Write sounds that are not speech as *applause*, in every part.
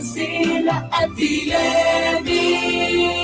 Cecília FM.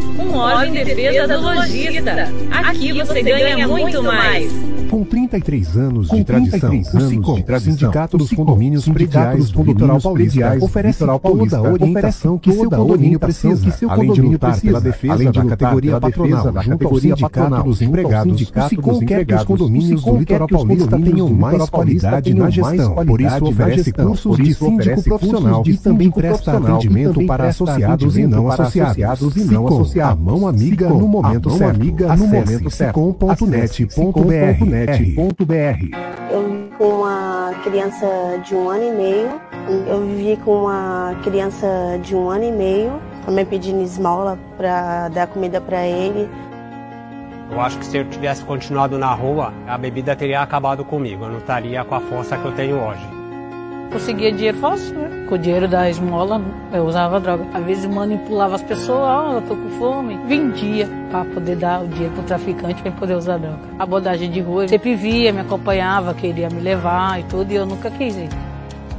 um órgão em defesa do lojista. Aqui você ganha muito mais. Com 33 anos de tradição, o SICOM, Sindicato dos Condomínios Prediais do Litoral Paulista, oferece toda a orientação que seu condomínio precisa, além de lutar pela defesa da categoria patronal, junto ao Sindicato dos Empregados, o SICOM quer que os condomínios do Litoral Paulista tenham mais qualidade na gestão, por isso oferece cursos de síndico profissional e também presta atendimento para associados e não associados. A mão amiga no momento certo. Acesse sicom.net.br eu vivi com uma criança de um ano e meio. Eu vivi com uma criança de um ano e meio, também pedindo esmola para dar comida para ele. Eu acho que se eu tivesse continuado na rua, a bebida teria acabado comigo. Eu não estaria com a força que eu tenho hoje conseguia dinheiro fácil, né? Com o dinheiro da esmola, eu usava droga. Às vezes manipulava as pessoas, ó, oh, eu tô com fome. Vendia para poder dar o dinheiro pro traficante para poder usar droga. A abordagem de rua, sempre via, me acompanhava, queria me levar e tudo, e eu nunca quis ir.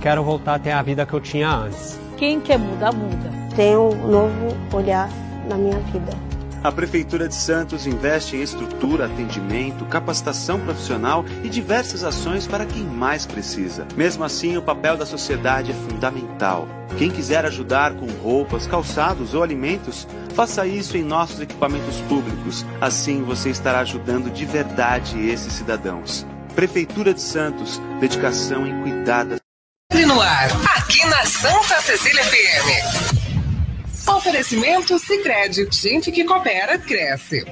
Quero voltar a ter a vida que eu tinha antes. Quem quer mudar, muda. Tenho um novo olhar na minha vida. A Prefeitura de Santos investe em estrutura, atendimento, capacitação profissional e diversas ações para quem mais precisa. Mesmo assim, o papel da sociedade é fundamental. Quem quiser ajudar com roupas, calçados ou alimentos, faça isso em nossos equipamentos públicos. Assim você estará ajudando de verdade esses cidadãos. Prefeitura de Santos, dedicação em cuidar da no ar, aqui na Santa Cecília FM. Oferecimento Sicredi, gente que coopera cresce.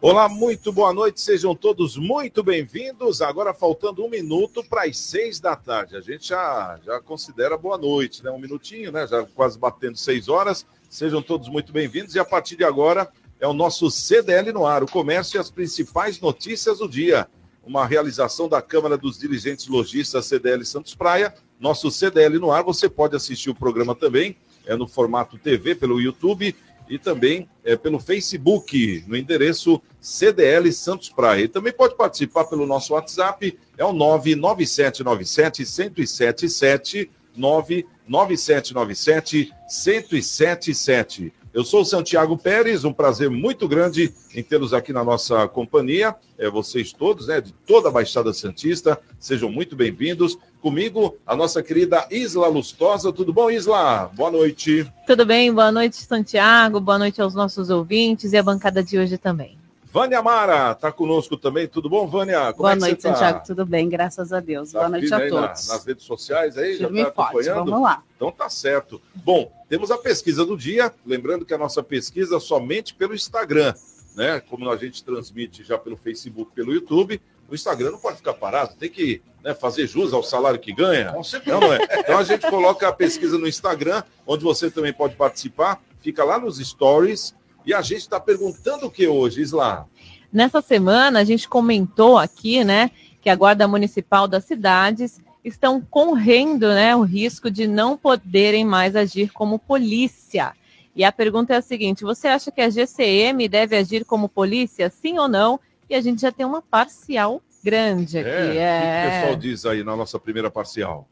Olá, muito boa noite, sejam todos muito bem-vindos. Agora faltando um minuto para as seis da tarde. A gente já, já considera boa noite, né? Um minutinho, né? Já quase batendo seis horas. Sejam todos muito bem-vindos e a partir de agora é o nosso CDL no ar, o comércio e as principais notícias do dia. Uma realização da Câmara dos Dirigentes Logistas CDL Santos Praia nosso CDL no ar. Você pode assistir o programa também, é no formato TV, pelo YouTube e também é, pelo Facebook, no endereço CDL Santos Praia. E também pode participar pelo nosso WhatsApp, é o 99797 1077 99797 1077. Eu sou o Santiago Pérez, um prazer muito grande em tê-los aqui na nossa companhia. É, vocês todos, né, de toda a Baixada Santista, sejam muito bem-vindos. Comigo, a nossa querida Isla Lustosa. Tudo bom, Isla? Boa noite. Tudo bem, boa noite, Santiago. Boa noite aos nossos ouvintes e a bancada de hoje também. Vânia Mara está conosco também. Tudo bom, Vânia? Como Boa é noite, tá? Santiago. Tudo bem, graças a Deus. Tá Boa noite a todos. Na, nas redes sociais aí, Firme já está acompanhando? Vamos lá. Então tá certo. Bom, temos a pesquisa do dia. Lembrando que a nossa pesquisa é somente pelo Instagram, né? Como a gente transmite já pelo Facebook, pelo YouTube, o Instagram não pode ficar parado, tem que né, fazer jus ao salário que ganha. Não, não é. Então a gente coloca a pesquisa no Instagram, onde você também pode participar. Fica lá nos stories e a gente está perguntando o que hoje, Isla? Nessa semana, a gente comentou aqui, né, que a Guarda Municipal das cidades estão correndo, né, o risco de não poderem mais agir como polícia. E a pergunta é a seguinte: você acha que a GCM deve agir como polícia, sim ou não? E a gente já tem uma parcial grande aqui. É, é... O que o pessoal diz aí na nossa primeira parcial?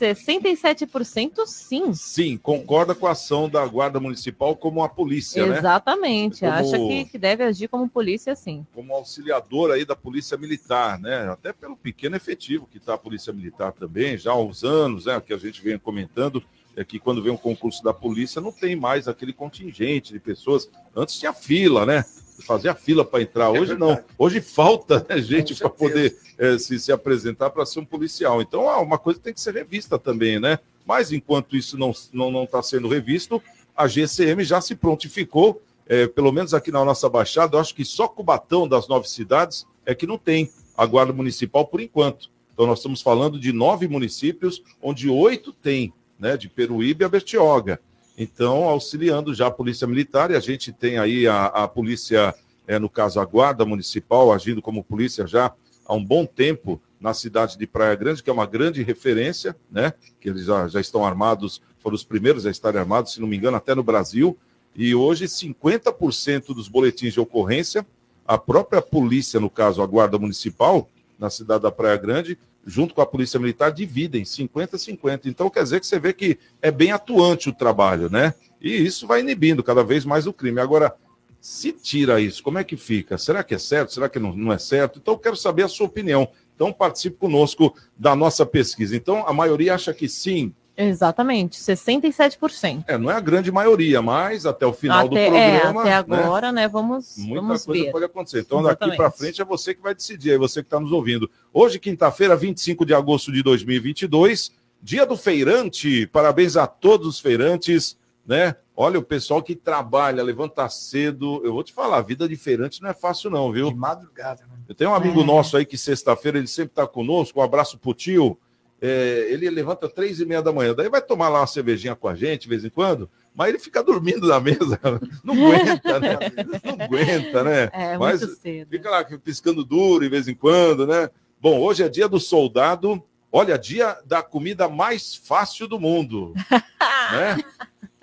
67% sim. Sim, concorda com a ação da Guarda Municipal como a polícia, né? Exatamente, né? acha que, que deve agir como polícia sim. Como auxiliador aí da Polícia Militar, né? Até pelo pequeno efetivo que está a Polícia Militar também, já há uns anos, né? Que a gente vem comentando, é que quando vem um concurso da polícia não tem mais aquele contingente de pessoas. Antes tinha fila, né? Fazia fila para entrar. Hoje é não. Hoje falta né, gente para poder é, se, se apresentar para ser um policial. Então, é uma coisa tem que ser revista também, né? Mas enquanto isso não está não, não tá sendo revisto, a GCM já se prontificou, é, pelo menos aqui na nossa Baixada, eu acho que só Cubatão das nove cidades é que não tem a Guarda Municipal por enquanto. Então, nós estamos falando de nove municípios, onde oito tem, né? De Peruíbe a Bertioga. Então, auxiliando já a Polícia Militar, e a gente tem aí a, a Polícia, é, no caso a Guarda Municipal, agindo como polícia já há um bom tempo na cidade de Praia Grande, que é uma grande referência, né? Que eles já, já estão armados, foram os primeiros a estarem armados, se não me engano, até no Brasil. E hoje, 50% dos boletins de ocorrência, a própria polícia, no caso, a Guarda Municipal, na cidade da Praia Grande, junto com a Polícia Militar, dividem 50-50. Então, quer dizer que você vê que é bem atuante o trabalho, né? E isso vai inibindo cada vez mais o crime. Agora, se tira isso, como é que fica? Será que é certo? Será que não, não é certo? Então, quero saber a sua opinião. Então, participe conosco da nossa pesquisa. Então, a maioria acha que sim. Exatamente, 67%. É, não é a grande maioria, mas até o final até, do programa. É, até agora, né? né vamos, Muita vamos coisa ver. pode acontecer. Então, Exatamente. daqui para frente é você que vai decidir, é você que está nos ouvindo. Hoje, quinta-feira, 25 de agosto de 2022, dia do feirante. Parabéns a todos os feirantes, né? Olha, o pessoal que trabalha, levanta cedo. Eu vou te falar, a vida de feirante não é fácil, não, viu? De madrugada, né? Eu tenho um amigo é. nosso aí que sexta-feira ele sempre está conosco. Um abraço pro tio. É, ele levanta três e meia da manhã, daí vai tomar lá uma cervejinha com a gente de vez em quando, mas ele fica dormindo na mesa, *laughs* não aguenta, né? Não aguenta, né? *laughs* É, mas muito cedo. fica lá piscando duro de vez em quando, né? Bom, hoje é dia do soldado. Olha, dia da comida mais fácil do mundo, *laughs* né?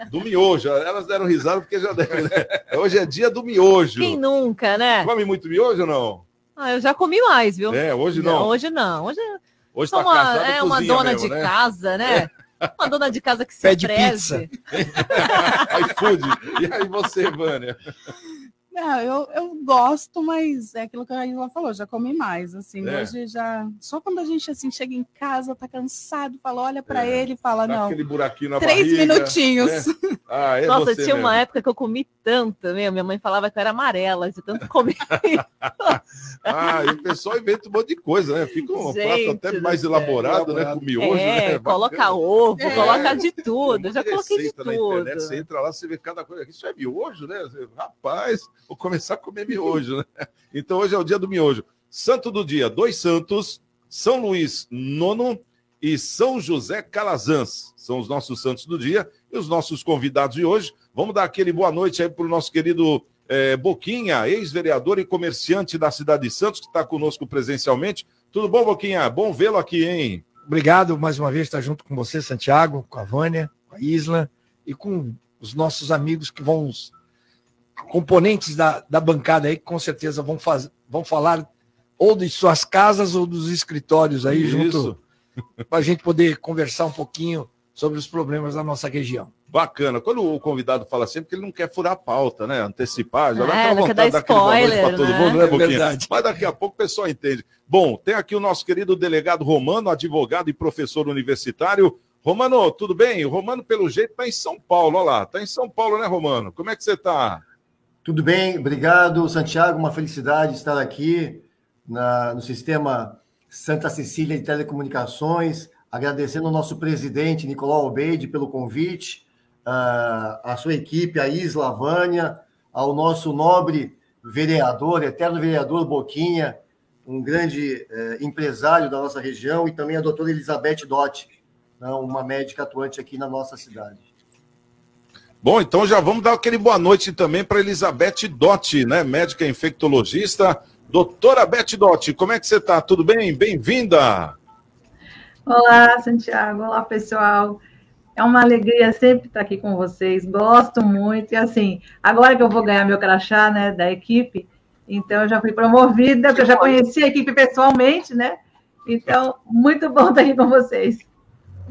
Do miojo. Elas deram risada porque já devem, né? Hoje é dia do miojo. Quem nunca, né? Come muito miojo ou não? Ah, eu já comi mais, viu? É, hoje não. Hoje não. Hoje Hoje tá uma, é uma dona mesmo, de né? casa, né? *laughs* Uma dona de casa que se Pede preze. *laughs* iFood. E aí você, Vânia? Não, eu, eu gosto, mas é aquilo que a Isla falou, já comi mais, assim, É. hoje já, só quando a gente, assim, chega em casa, tá cansado, fala, olha pra É. ele e fala, Dá não, aquele buraquinho na três barriga, minutinhos. né? Ah, é Nossa, você tinha mesmo. uma época que eu comi tanto, meu. Minha mãe falava que eu era amarela de tanto comer. *laughs* Ah, e o pessoal inventa um monte de coisa, né? Fica um Gente prato até mais elaborado, né? Com miojo, é, né? coloca Bacana. ovo, É. coloca de tudo. Já coloquei de tudo. internet, você entra lá, você vê cada coisa. Isso é miojo, né? Você, Rapaz, vou começar a comer miojo, né? Então hoje é o dia do miojo. Santo do dia, dois santos, São Luís Nono e São José Calazans. São os nossos santos do dia e os nossos convidados de hoje. Vamos dar aquele boa noite aí para o nosso querido eh, Boquinha, ex-vereador e comerciante da cidade de Santos, que está conosco presencialmente. Tudo bom, Boquinha? Bom vê-lo aqui, hein? Obrigado mais uma vez estar junto com você, Santiago, com a Vânia, com a Isla e com os nossos amigos que vão, componentes da, da bancada aí, que com certeza vão, faz, vão falar ou de suas casas ou dos escritórios aí, Isso. junto, para a gente poder conversar um pouquinho sobre os problemas da nossa região. Bacana. Quando o convidado fala sempre que ele não quer furar a pauta, né? Antecipar, já dá É, aquela não quer dar vontade spoiler, para todo né? mundo, né, É verdade. Mas daqui a pouco o pessoal entende. Bom, tem aqui o nosso querido delegado Romano, advogado e professor universitário. Romano, tudo bem? O Romano, pelo jeito, está em São Paulo. Olha lá, está em São Paulo, né, Romano? Como é que você está? Tudo bem, obrigado, Santiago. Uma felicidade estar aqui na- no sistema Santa Cecília de Telecomunicações, agradecendo ao nosso presidente, Nicolau Albeide, pelo convite, a sua equipe, a Isla Vânia, ao nosso nobre vereador, eterno vereador Boquinha, um grande eh, empresário da nossa região, e também a doutora Elizabeth Dotti, né, uma médica atuante aqui na nossa cidade. Bom, então já vamos dar aquele boa noite também para Elizabeth Dotti, né? Médica infectologista. Doutora Beth Dotti, como é que você está? Tudo bem? Bem-vinda! Olá, Santiago. Olá, pessoal. É uma alegria sempre estar aqui com vocês. Gosto muito. E assim, agora que eu vou ganhar meu crachá, né, da equipe, então eu já fui promovida, porque eu já conheci a equipe pessoalmente, né? Então, muito bom estar aqui com vocês.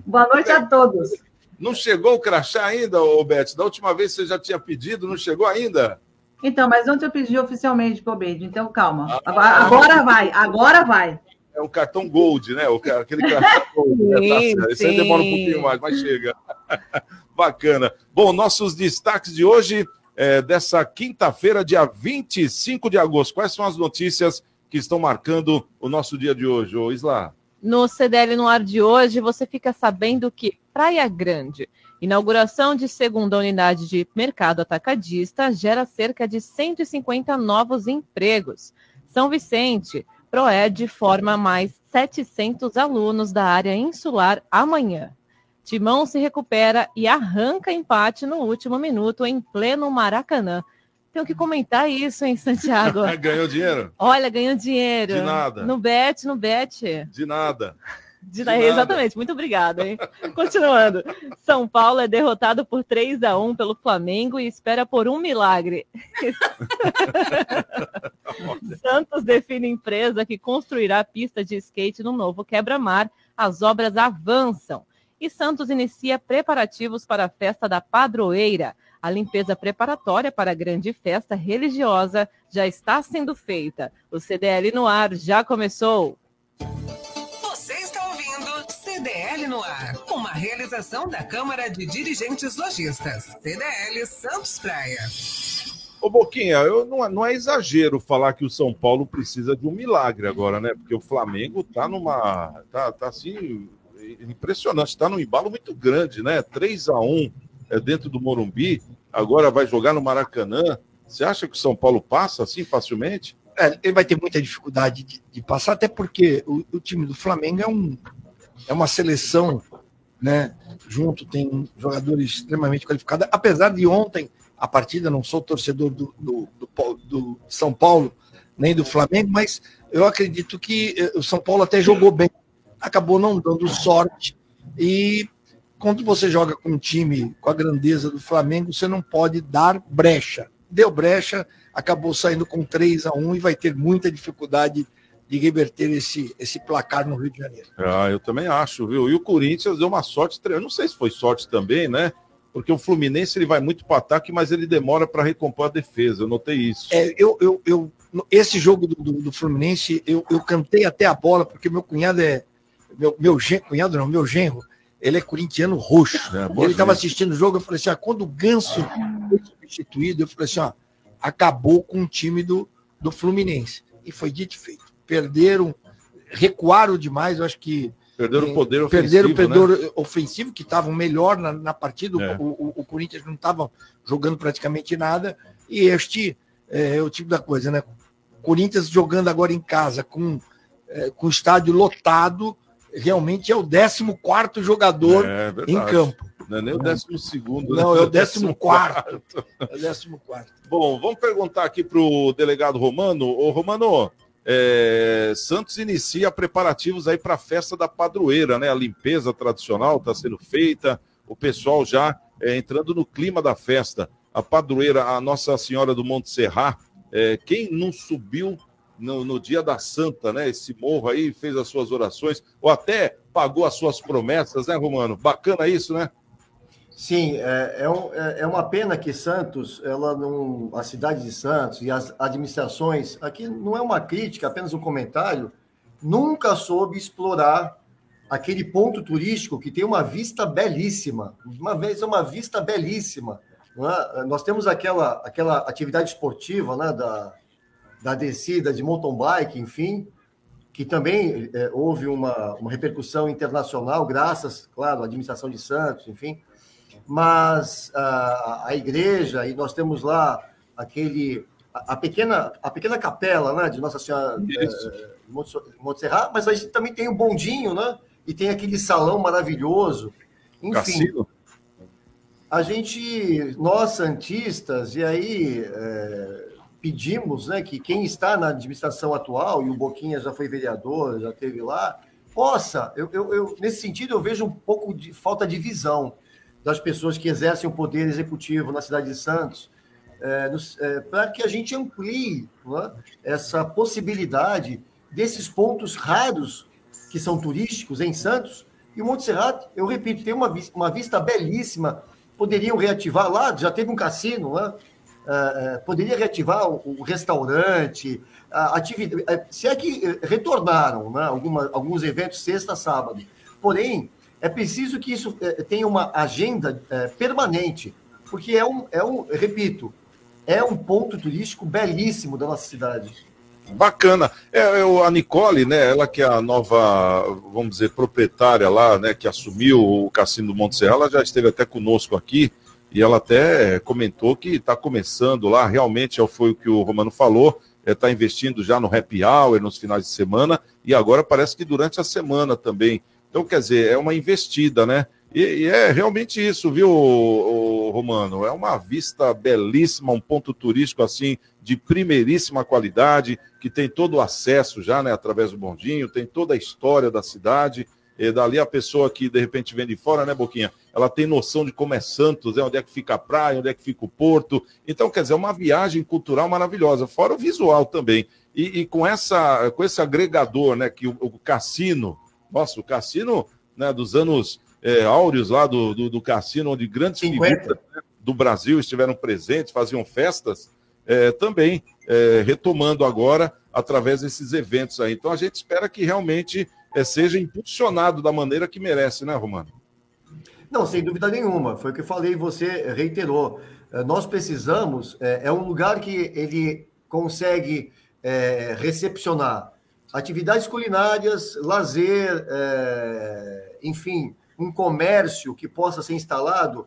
Boa noite a todos. Não chegou o crachá ainda, ô Beth? Da última vez você já tinha pedido, não chegou ainda? Então, mas ontem eu pedi oficialmente para o Beide, então calma. Agora, agora vai, agora vai. É um cartão Gold, né? Aquele crachá *laughs* Gold. Né? Tá certo. Esse aí demora um pouquinho mais, mas chega. *laughs* Bacana. Bom, nossos destaques de hoje, é, dessa quinta-feira, dia 25 de agosto. Quais são as notícias que estão marcando o nosso dia de hoje, ô Isla? No CDL no ar de hoje, você fica sabendo que Praia Grande, inauguração de segunda unidade de mercado atacadista, gera cerca de 150 novos empregos. São Vicente, Proed forma mais 700 alunos da área insular amanhã. Timão se recupera e arranca empate no último minuto em pleno Maracanã. Tenho que comentar isso, em Santiago? *laughs* ganhou dinheiro? Olha, ganhou dinheiro. De nada. No bet, no bet. De nada. De, de Exatamente, muito obrigada, hein? Continuando. São Paulo é derrotado por 3 a 1 pelo Flamengo e espera por um milagre. *laughs* Santos define empresa que construirá pista de skate no novo quebra-mar. As obras avançam. E Santos inicia preparativos para a festa da padroeira. A limpeza preparatória para a grande festa religiosa já está sendo feita. O CDL no ar já começou. Você está ouvindo CDL no ar, uma realização da Câmara de Dirigentes Lojistas. CDL Santos Praia. Ô Boquinha, eu, não, é, não é exagero falar que o São Paulo precisa de um milagre agora, né? Porque o Flamengo tá numa. tá, tá assim. impressionante, tá num embalo muito grande, né? 3 a 1 é, dentro do Morumbi, agora vai jogar no Maracanã. Você acha que o São Paulo passa assim facilmente? É, ele vai ter muita dificuldade de, de passar, até porque o, o, time do Flamengo é, um, é uma seleção, né? Junto tem jogadores extremamente qualificados. Apesar de ontem a partida, não sou torcedor do, do, do, do São Paulo nem do Flamengo, mas eu acredito que eh, o São Paulo até jogou bem, acabou não dando sorte e quando você joga com um time com a grandeza do Flamengo, você não pode dar brecha. Deu brecha, acabou saindo com 3 a 1 e vai ter muita dificuldade de reverter esse, esse placar no Rio de Janeiro. Ah, eu também acho, viu? E o Corinthians deu uma sorte, eu não sei se foi sorte também, né? Porque o Fluminense ele vai muito para ataque, mas ele demora para recompor a defesa. Eu notei isso. É, eu, eu, eu, esse jogo do, do, do Fluminense, eu, eu cantei até a bola, porque meu cunhado é. Meu, meu gen, cunhado não, meu genro ele é corintiano roxo. É, ele estava assistindo o jogo, eu falei assim: ah, quando o Ganso foi substituído, eu falei assim: ó, acabou com o time do, do Fluminense. E foi dito e feito. Perderam, recuaram demais, eu acho que. Perderam o poder ofensivo. Perderam o poder né? ofensivo, que estavam melhor na, na partida. É. O, o, o, Corinthians não estava jogando praticamente nada. E este é, é o tipo da coisa, né? Corinthians jogando agora em casa com, é, com o estádio lotado realmente é o 14 jogador é, em campo. Não é nem o 12 segundo. Né? Não, é o 14. É o 14. Bom, vamos perguntar aqui para o delegado Romano. Ô, Romano, é, Santos inicia preparativos aí para a festa da padroeira, né? A limpeza tradicional está sendo feita, o pessoal já é, entrando no clima da festa. A padroeira, a Nossa Senhora do Monte Serra, é, quem não subiu no, no, dia da Santa, né? Esse morro aí, fez as suas orações, ou até pagou as suas promessas, né, Romano? Bacana isso, né? Sim, é, é, um, é, é uma pena que Santos, ela não, a cidade de Santos e as administrações, aqui não é uma crítica, apenas um comentário, nunca soube explorar aquele ponto turístico que tem uma vista belíssima, uma vez é uma vista belíssima. É? Nós temos aquela, aquela atividade esportiva né, da, da descida de mountain bike, enfim, que também é, houve uma, uma repercussão internacional, graças, claro, à administração de Santos, enfim. Mas a, a igreja, e nós temos lá aquele a, pequena a pequena capela né, de Nossa Senhora é, Monte Serra, mas a gente também tem o bondinho, né? E tem aquele salão maravilhoso. Enfim, Cassino. a gente, nós santistas, e aí é, pedimos né, que quem está na administração atual, e o Boquinha já foi vereador, já teve lá, possa, eu, eu, eu, nesse sentido, eu vejo um pouco de falta de visão das pessoas que exercem o poder executivo na cidade de Santos, é, é, para que a gente amplie né, essa possibilidade desses pontos raros que são turísticos em Santos E o Monte Serrato, eu repito, tem uma, uma vista belíssima. Poderiam reativar lá, já teve um cassino, né? Uh, poderia reativar o, restaurante, a atividade. Se é que retornaram né, alguma, alguns eventos sexta, sábado. Porém, é preciso que isso tenha uma agenda permanente, porque é um, é um, repito, é um ponto turístico belíssimo da nossa cidade. Bacana. É, é, a Nicole, né? Ela que é a nova, vamos dizer, proprietária lá, né? Que assumiu o Cassino do Monte Serra, ela já esteve até conosco aqui e ela até comentou que está começando lá, realmente é foi o que o Romano falou, está é, investindo já no happy hour nos finais de semana e agora parece que durante a semana também. Então, quer dizer, é uma investida, né? E, e é realmente isso, viu, Romano? É uma vista belíssima, um ponto turístico assim de primeiríssima qualidade, que tem todo o acesso já, né, através do bondinho, tem toda a história da cidade. E dali a pessoa que de repente vem de fora, né, Boquinha? Ela tem noção de como é Santos, né, onde é que fica a praia, onde é que fica o porto. Então, quer dizer, é uma viagem cultural maravilhosa, fora o visual também. E, e com, essa, com esse agregador, né, que o, o cassino, nossa, o cassino né, dos anos é, áureos lá do, do, do, cassino, onde grandes 50. figuras né, do Brasil estiveram presentes, faziam festas, é, também é, retomando agora através desses eventos aí. Então a gente espera que realmente é, seja impulsionado da maneira que merece, né, Romano? Não, sem dúvida nenhuma. Foi o que eu falei e você reiterou. É, nós precisamos, é, é, um lugar que ele consegue é, recepcionar atividades culinárias, lazer, é, enfim, um comércio que possa ser instalado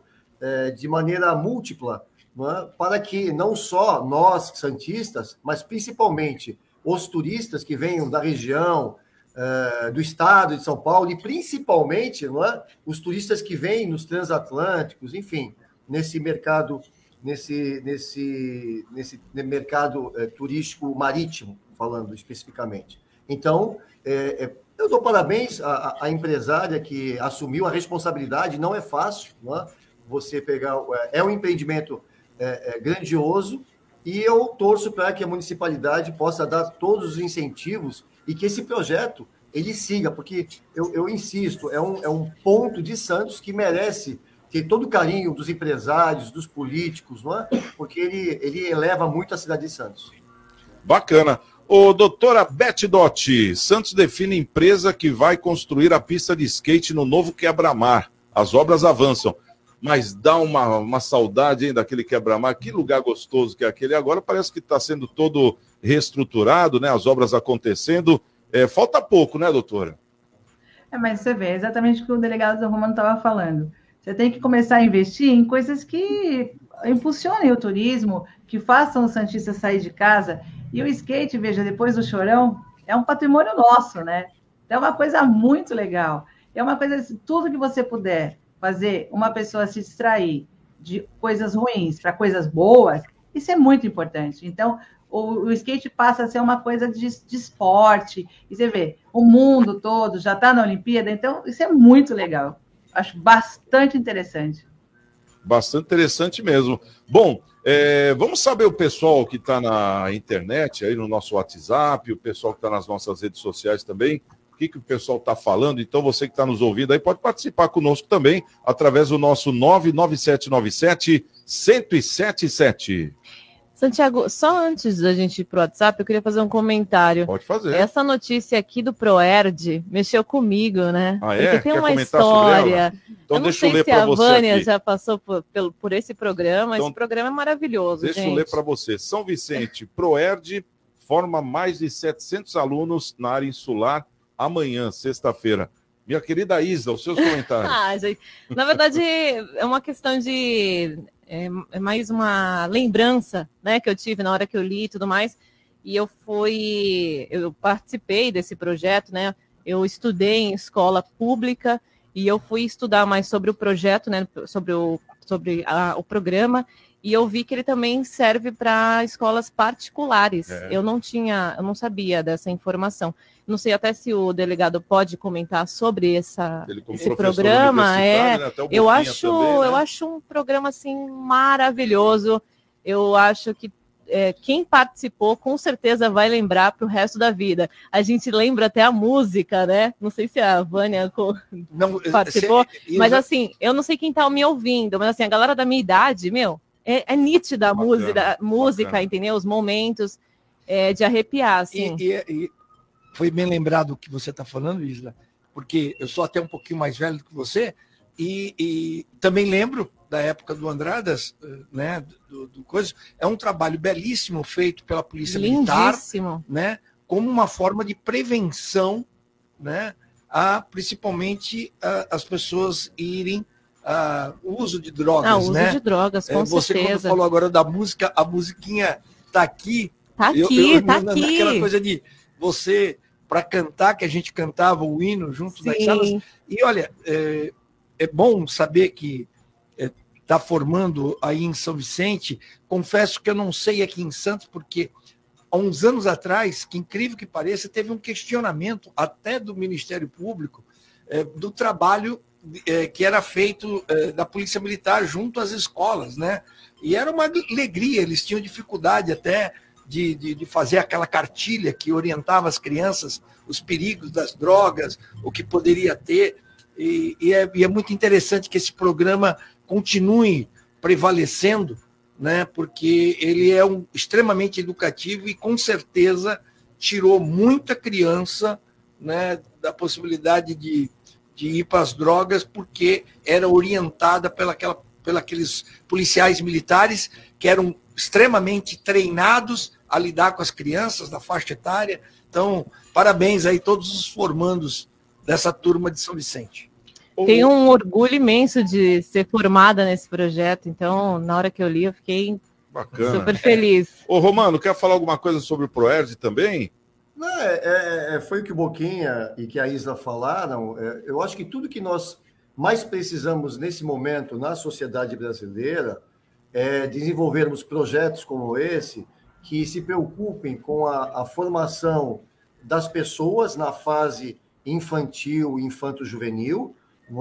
de maneira múltipla, é? para que não só nós, santistas, mas principalmente os turistas que venham da região, é, do estado de São Paulo, e principalmente não é? os turistas que vêm nos transatlânticos, enfim, nesse mercado, nesse, nesse, nesse mercado é, turístico marítimo, falando especificamente. Então, é, é eu dou parabéns à, à, empresária que assumiu a responsabilidade, não é fácil, não é? você pegar. É, um empreendimento grandioso e eu torço para que a municipalidade possa dar todos os incentivos e que esse projeto ele siga, porque eu, eu insisto, é um, é um ponto de Santos que merece ter todo o carinho dos empresários, dos políticos, não é? Porque ele, ele eleva muito a cidade de Santos. Bacana. Ô, doutora Beth Dotti, Santos define empresa que vai construir a pista de skate no novo quebra-mar. As obras avançam, mas dá uma, uma saudade hein, daquele quebra-mar. Que lugar gostoso que é aquele. Agora parece que está sendo todo reestruturado, né? As obras acontecendo. É, falta pouco, né, doutora? É, mas você vê, exatamente o que o delegado Romano estava falando. Você tem que começar a investir em coisas que impulsionem o turismo, que façam o Santista sair de casa e o skate, veja, depois do chorão, é um patrimônio nosso, né? É uma coisa muito legal. É uma coisa, assim, tudo que você puder fazer uma pessoa se distrair de coisas ruins para coisas boas, isso é muito importante. Então, o, o, skate passa a ser uma coisa de, de esporte. E você vê, o mundo todo já está na Olimpíada, então isso é muito legal. Acho bastante interessante. Bastante interessante mesmo. Bom, é, vamos saber o pessoal que está na internet, aí no nosso WhatsApp, o pessoal que está nas nossas redes sociais também, o que, que o pessoal está falando. Então, você que está nos ouvindo aí pode participar conosco também, através do nosso 99797 1077. Santiago, só antes da gente ir para o WhatsApp, eu queria fazer um comentário. Pode fazer. Essa notícia aqui do Proerd mexeu comigo, né? Ah, é? Porque tem Quer uma história. Então, eu não deixa sei eu ler se a Vânia aqui. já passou por, por esse programa. Então, esse programa é maravilhoso, Deixa gente. eu ler para você. São Vicente, Proerd forma mais de 700 alunos na área insular amanhã, sexta-feira. Minha querida Isa, os seus *laughs* comentários. Ah, gente, na verdade, é uma questão de. É, é mais uma lembrança né, que eu tive na hora que eu li e tudo mais. E eu fui. Eu participei desse projeto, né? Eu estudei em escola pública e eu fui estudar mais sobre o projeto, né? Sobre o, sobre a, o programa. E eu vi que ele também serve para escolas particulares. É. Eu não tinha, eu não sabia dessa informação. Não sei até se o delegado pode comentar sobre essa, esse programa. É, né, eu acho, também, né? eu acho um programa assim maravilhoso. Eu acho que é, quem participou com certeza vai lembrar para o resto da vida. A gente lembra até a música, né? Não sei se a Vânia não, participou, se, mas assim, eu não sei quem está me ouvindo, mas assim, a galera da minha idade, meu, é, é nítida a música, música entendeu? Os momentos é, de arrepiar, assim. E, e, e foi bem lembrado o que você está falando, Isla, porque eu sou até um pouquinho mais velho do que você, e, e também lembro da época do Andradas, né, do, do coisa, é um trabalho belíssimo feito pela Polícia Lindíssimo. Militar, né, como uma forma de prevenção, né, a principalmente a, as pessoas irem a uso de drogas, ah, uso né? de drogas, com é, Você certeza. quando falou agora da música, a musiquinha tá aqui. Tá aqui, eu, eu, tá na, aqui. Naquela coisa de você para cantar que a gente cantava o hino junto nas salas. E olha, é, é bom saber que está formando aí em São Vicente. Confesso que eu não sei aqui em Santos, porque há uns anos atrás, que incrível que pareça, teve um questionamento até do Ministério Público é, do trabalho é, que era feito é, da Polícia Militar junto às escolas, né? E era uma alegria, eles tinham dificuldade até de, de, de, fazer aquela cartilha que orientava as crianças os perigos das drogas, o que poderia ter. E, e, é, e é muito interessante que esse programa continue prevalecendo, né? porque ele é um, extremamente educativo e com certeza tirou muita criança né, da possibilidade de, de ir para as drogas, porque era orientada pela, aquela, aqueles policiais militares que eram extremamente treinados a lidar com as crianças da faixa etária. Então, parabéns aí todos os formandos dessa turma de São Vicente. Tenho um orgulho imenso de ser formada nesse projeto, então, na hora que eu li, eu fiquei Bacana. super feliz. Ô, Romano, quer falar alguma coisa sobre o Proerd também? Não, é, é, é, foi o que o Boquinha e que a Isla falaram. É, eu acho que tudo que nós mais precisamos nesse momento na sociedade brasileira é desenvolvermos projetos como esse que se preocupem com a, a formação das pessoas na fase infantil, infanto-juvenil,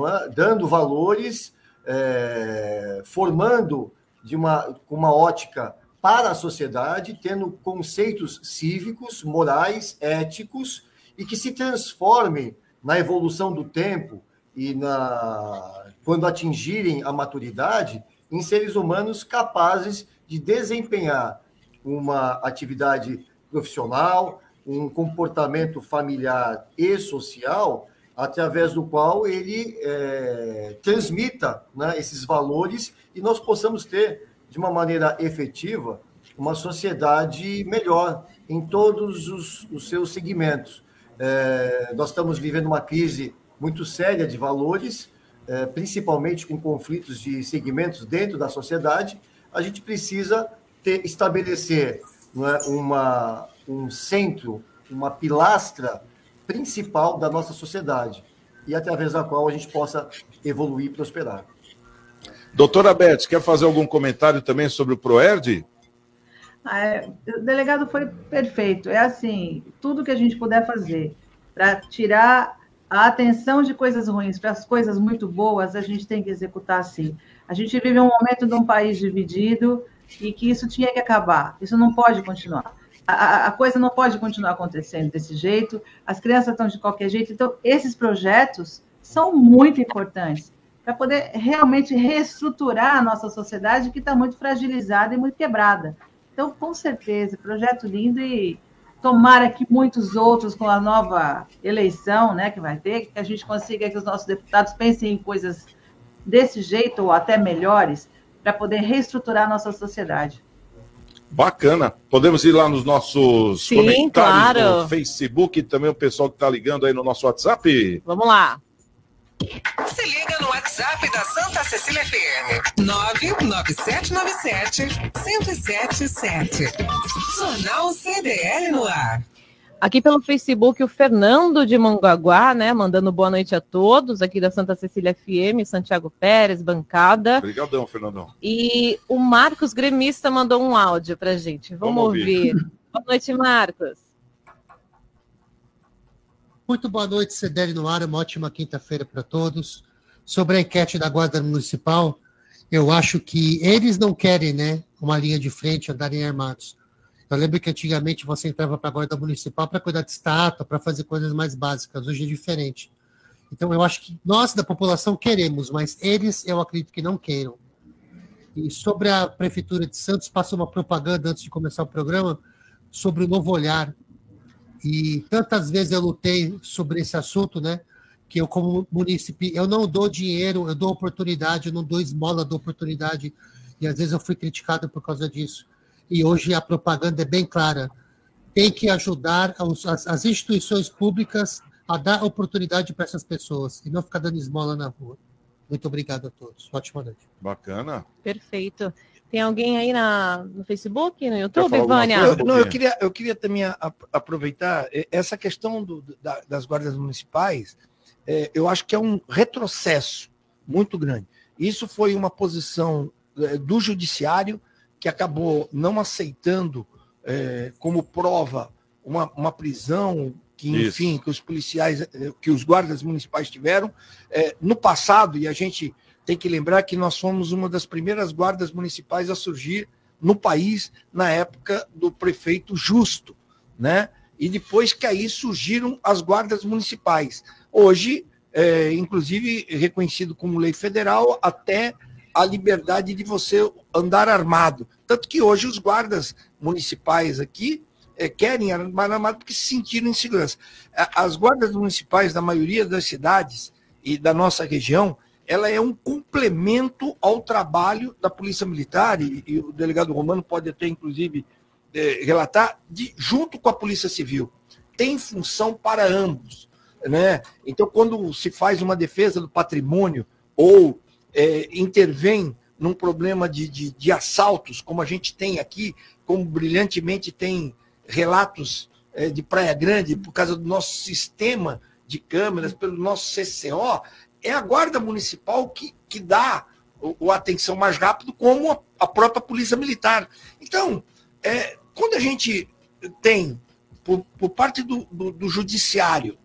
é? dando valores, é, formando de uma, uma ótica para a sociedade, tendo conceitos cívicos, morais, éticos, e que se transformem na evolução do tempo e na quando atingirem a maturidade em seres humanos capazes de desempenhar uma atividade profissional, um comportamento familiar e social através do qual ele é, transmita né, esses valores e nós possamos ter, de uma maneira efetiva, uma sociedade melhor em todos os, os seus segmentos. É, nós estamos vivendo uma crise muito séria de valores, é, principalmente com conflitos de segmentos dentro da sociedade. A gente precisa ter, estabelecer é, uma, um centro, uma pilastra principal da nossa sociedade e através da qual a gente possa evoluir e prosperar. Doutora Beth, quer fazer algum comentário também sobre o ProERD? Ah, é, o delegado foi perfeito. É assim, tudo que a gente puder fazer para tirar a atenção de coisas ruins para as coisas muito boas, a gente tem que executar assim. A gente vive um momento de um país dividido e que isso tinha que acabar. Isso não pode continuar a, coisa não pode continuar acontecendo desse jeito, as crianças estão de qualquer jeito. Então, esses projetos são muito importantes para poder realmente reestruturar a nossa sociedade que está muito fragilizada e muito quebrada. Então, com certeza, projeto lindo e tomara que muitos outros com a nova eleição, né, que vai ter, que a gente consiga que os nossos deputados pensem em coisas desse jeito ou até melhores para poder reestruturar a nossa sociedade. Bacana. Podemos ir lá nos nossos Sim, comentários claro. no Facebook e também o pessoal que está ligando aí no nosso WhatsApp. Vamos lá. Se liga no WhatsApp da Santa Cecília FM. 99797 1077. Jornal CDL no ar. Aqui pelo Facebook, o Fernando de Mongaguá, né, mandando boa noite a todos, aqui da Santa Cecília FM, Santiago Pérez, bancada. Obrigadão, Fernandão. E o Marcos Gremista mandou um áudio pra gente. Vamos, Vamos ouvir. ouvir. *laughs* boa noite, Marcos. Muito boa noite, CDL no ar, uma ótima quinta-feira para todos. Sobre a enquete da Guarda Municipal, eu acho que eles não querem, né, uma linha de frente andarem armados. Eu lembro que antigamente você entrava para a guarda municipal para cuidar de estátua, para fazer coisas mais básicas. Hoje é diferente. Então, eu acho que nós, da população, queremos, mas eles, eu acredito que não queiram. E sobre a Prefeitura de Santos, passou uma propaganda antes de começar o programa sobre o novo olhar. E tantas vezes eu lutei sobre esse assunto, né? Que eu, como município, eu não dou dinheiro, eu dou oportunidade, eu não dou esmola, dou oportunidade. E às vezes eu fui criticado por causa disso. E hoje a propaganda é bem clara. Tem que ajudar as, as instituições públicas a dar oportunidade para essas pessoas e não ficar dando esmola na rua. Muito obrigado a todos. Ótima noite. Bacana. Perfeito. Tem alguém aí na, no Facebook, no YouTube, Vânia? Eu, não, eu queria, eu queria também a, a, aproveitar eh, essa questão do, da, das guardas municipais. É, eu acho que é um retrocesso muito grande. Isso foi uma posição é, do judiciário que acabou não aceitando é, como prova uma, uma prisão que, enfim, Isso. que os policiais, que os guardas municipais tiveram. no passado, e a gente tem que lembrar que nós fomos uma das primeiras guardas municipais a surgir no país na época do prefeito Justo, né? E depois que aí surgiram as guardas municipais. Hoje, é, inclusive reconhecido como lei federal, até a liberdade de você andar armado. Tanto que hoje os guardas municipais aqui é, querem andar armado porque se sentiram em segurança. As guardas municipais da maioria das cidades e da nossa região, ela é um complemento ao trabalho da Polícia Militar, e, e o delegado Romano pode até, inclusive, é, relatar, de, junto com a Polícia Civil. Tem função para ambos. Né? Então, quando se faz uma defesa do patrimônio ou é, intervém num problema de, de, de, assaltos, como a gente tem aqui, como brilhantemente tem relatos é, de Praia Grande, por causa do nosso sistema de câmeras, pelo nosso CCO, é a Guarda Municipal que, que dá o, o atenção mais rápido, como a, a, própria Polícia Militar. Então, é, quando a gente tem, por, por parte do, do, do Judiciário,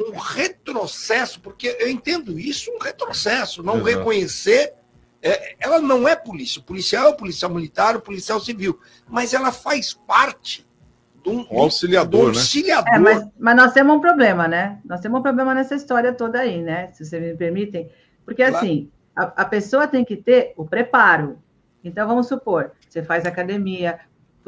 um retrocesso, porque eu entendo isso, um retrocesso, não Exato. reconhecer. É, ela não é polícia. O policial é o policial militar, o policial civil, mas ela faz parte um, um auxiliador, auxiliador. Né? É, mas, mas, nós temos um problema, né? Nós temos um problema nessa história toda aí, né? Se vocês me permitem. Porque, claro. assim, a, a, pessoa tem que ter o preparo. Então, vamos supor, você faz academia,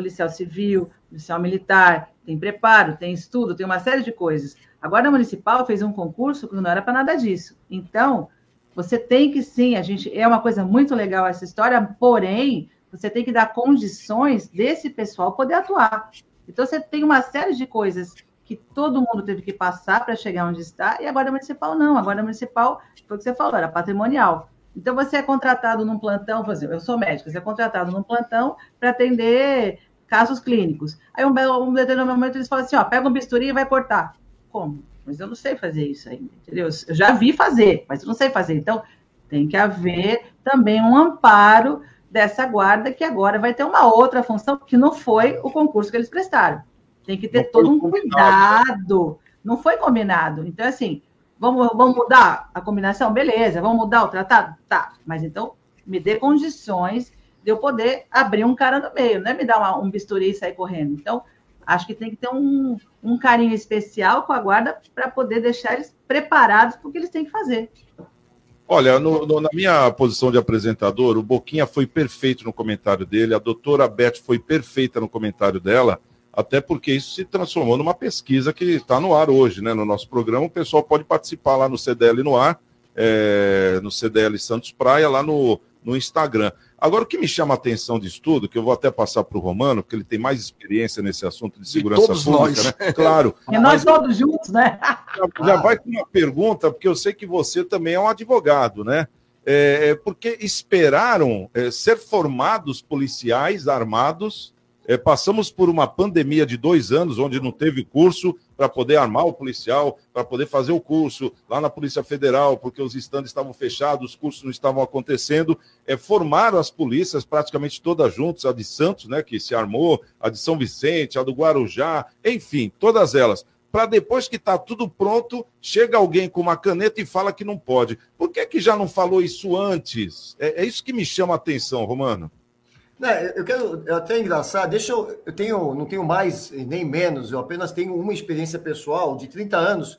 policial civil, policial militar, tem preparo, tem estudo, tem uma série de coisas. A Guarda Municipal fez um concurso que não era para nada disso. Então, você tem que sim, a gente é uma coisa muito legal essa história, porém, você tem que dar condições desse pessoal poder atuar. Então, você tem uma série de coisas que todo mundo teve que passar para chegar onde está, e a Guarda Municipal não. A Guarda Municipal, foi o que você falou, era patrimonial. Então, você é contratado num plantão, por exemplo, eu sou médica, você é contratado num plantão para atender casos clínicos. Aí, um, um determinado momento, eles falam assim: ó, pega um bisturi e vai cortar. Como? Mas eu não sei fazer isso ainda, entendeu? Eu já vi fazer, mas eu não sei fazer. Então, tem que haver também um amparo dessa guarda, que agora vai ter uma outra função, que não foi o concurso que eles prestaram. Tem que ter não todo um cuidado. Não foi combinado. Então, assim, vamos, vamos mudar a combinação? Beleza. Vamos mudar o tratado? Tá. Mas então, me dê condições de eu poder abrir um cara no meio, não é me dar uma, um bisturi e sair correndo. Então, acho que tem que ter um, um carinho especial com a guarda para poder deixar eles preparados para o que eles têm que fazer. Olha, no, no, na minha posição de apresentador, o Boquinha foi perfeito no comentário dele, a doutora Beth foi perfeita no comentário dela, até porque isso se transformou numa pesquisa que está no ar hoje, né? No nosso programa, o pessoal pode participar lá no CDL no ar, é, no CDL Santos Praia, lá no, no Instagram. Agora, o que me chama a atenção de estudo, que eu vou até passar para o Romano, porque ele tem mais experiência nesse assunto de segurança de pública, nós. né? Claro. *laughs* E nós todos juntos, né? Já, já vai com uma pergunta, porque eu sei que você também é um advogado, né? É, é porque esperaram é, ser formados policiais armados é, passamos por uma pandemia de dois anos, onde não teve curso para poder armar o policial, para poder fazer o curso lá na Polícia Federal, porque os estandes estavam fechados, os cursos não estavam acontecendo. É, formaram as polícias praticamente todas juntas, a de Santos, né, que se armou, a de São Vicente, a do Guarujá, enfim, todas elas para depois que está tudo pronto, chega alguém com uma caneta e fala que não pode. Por que, que já não falou isso antes? É, é isso que me chama a atenção, Romano. Né, eu quero, eu até engraçado, deixa eu, eu tenho, não tenho mais nem menos, eu apenas tenho uma experiência pessoal de 30 anos,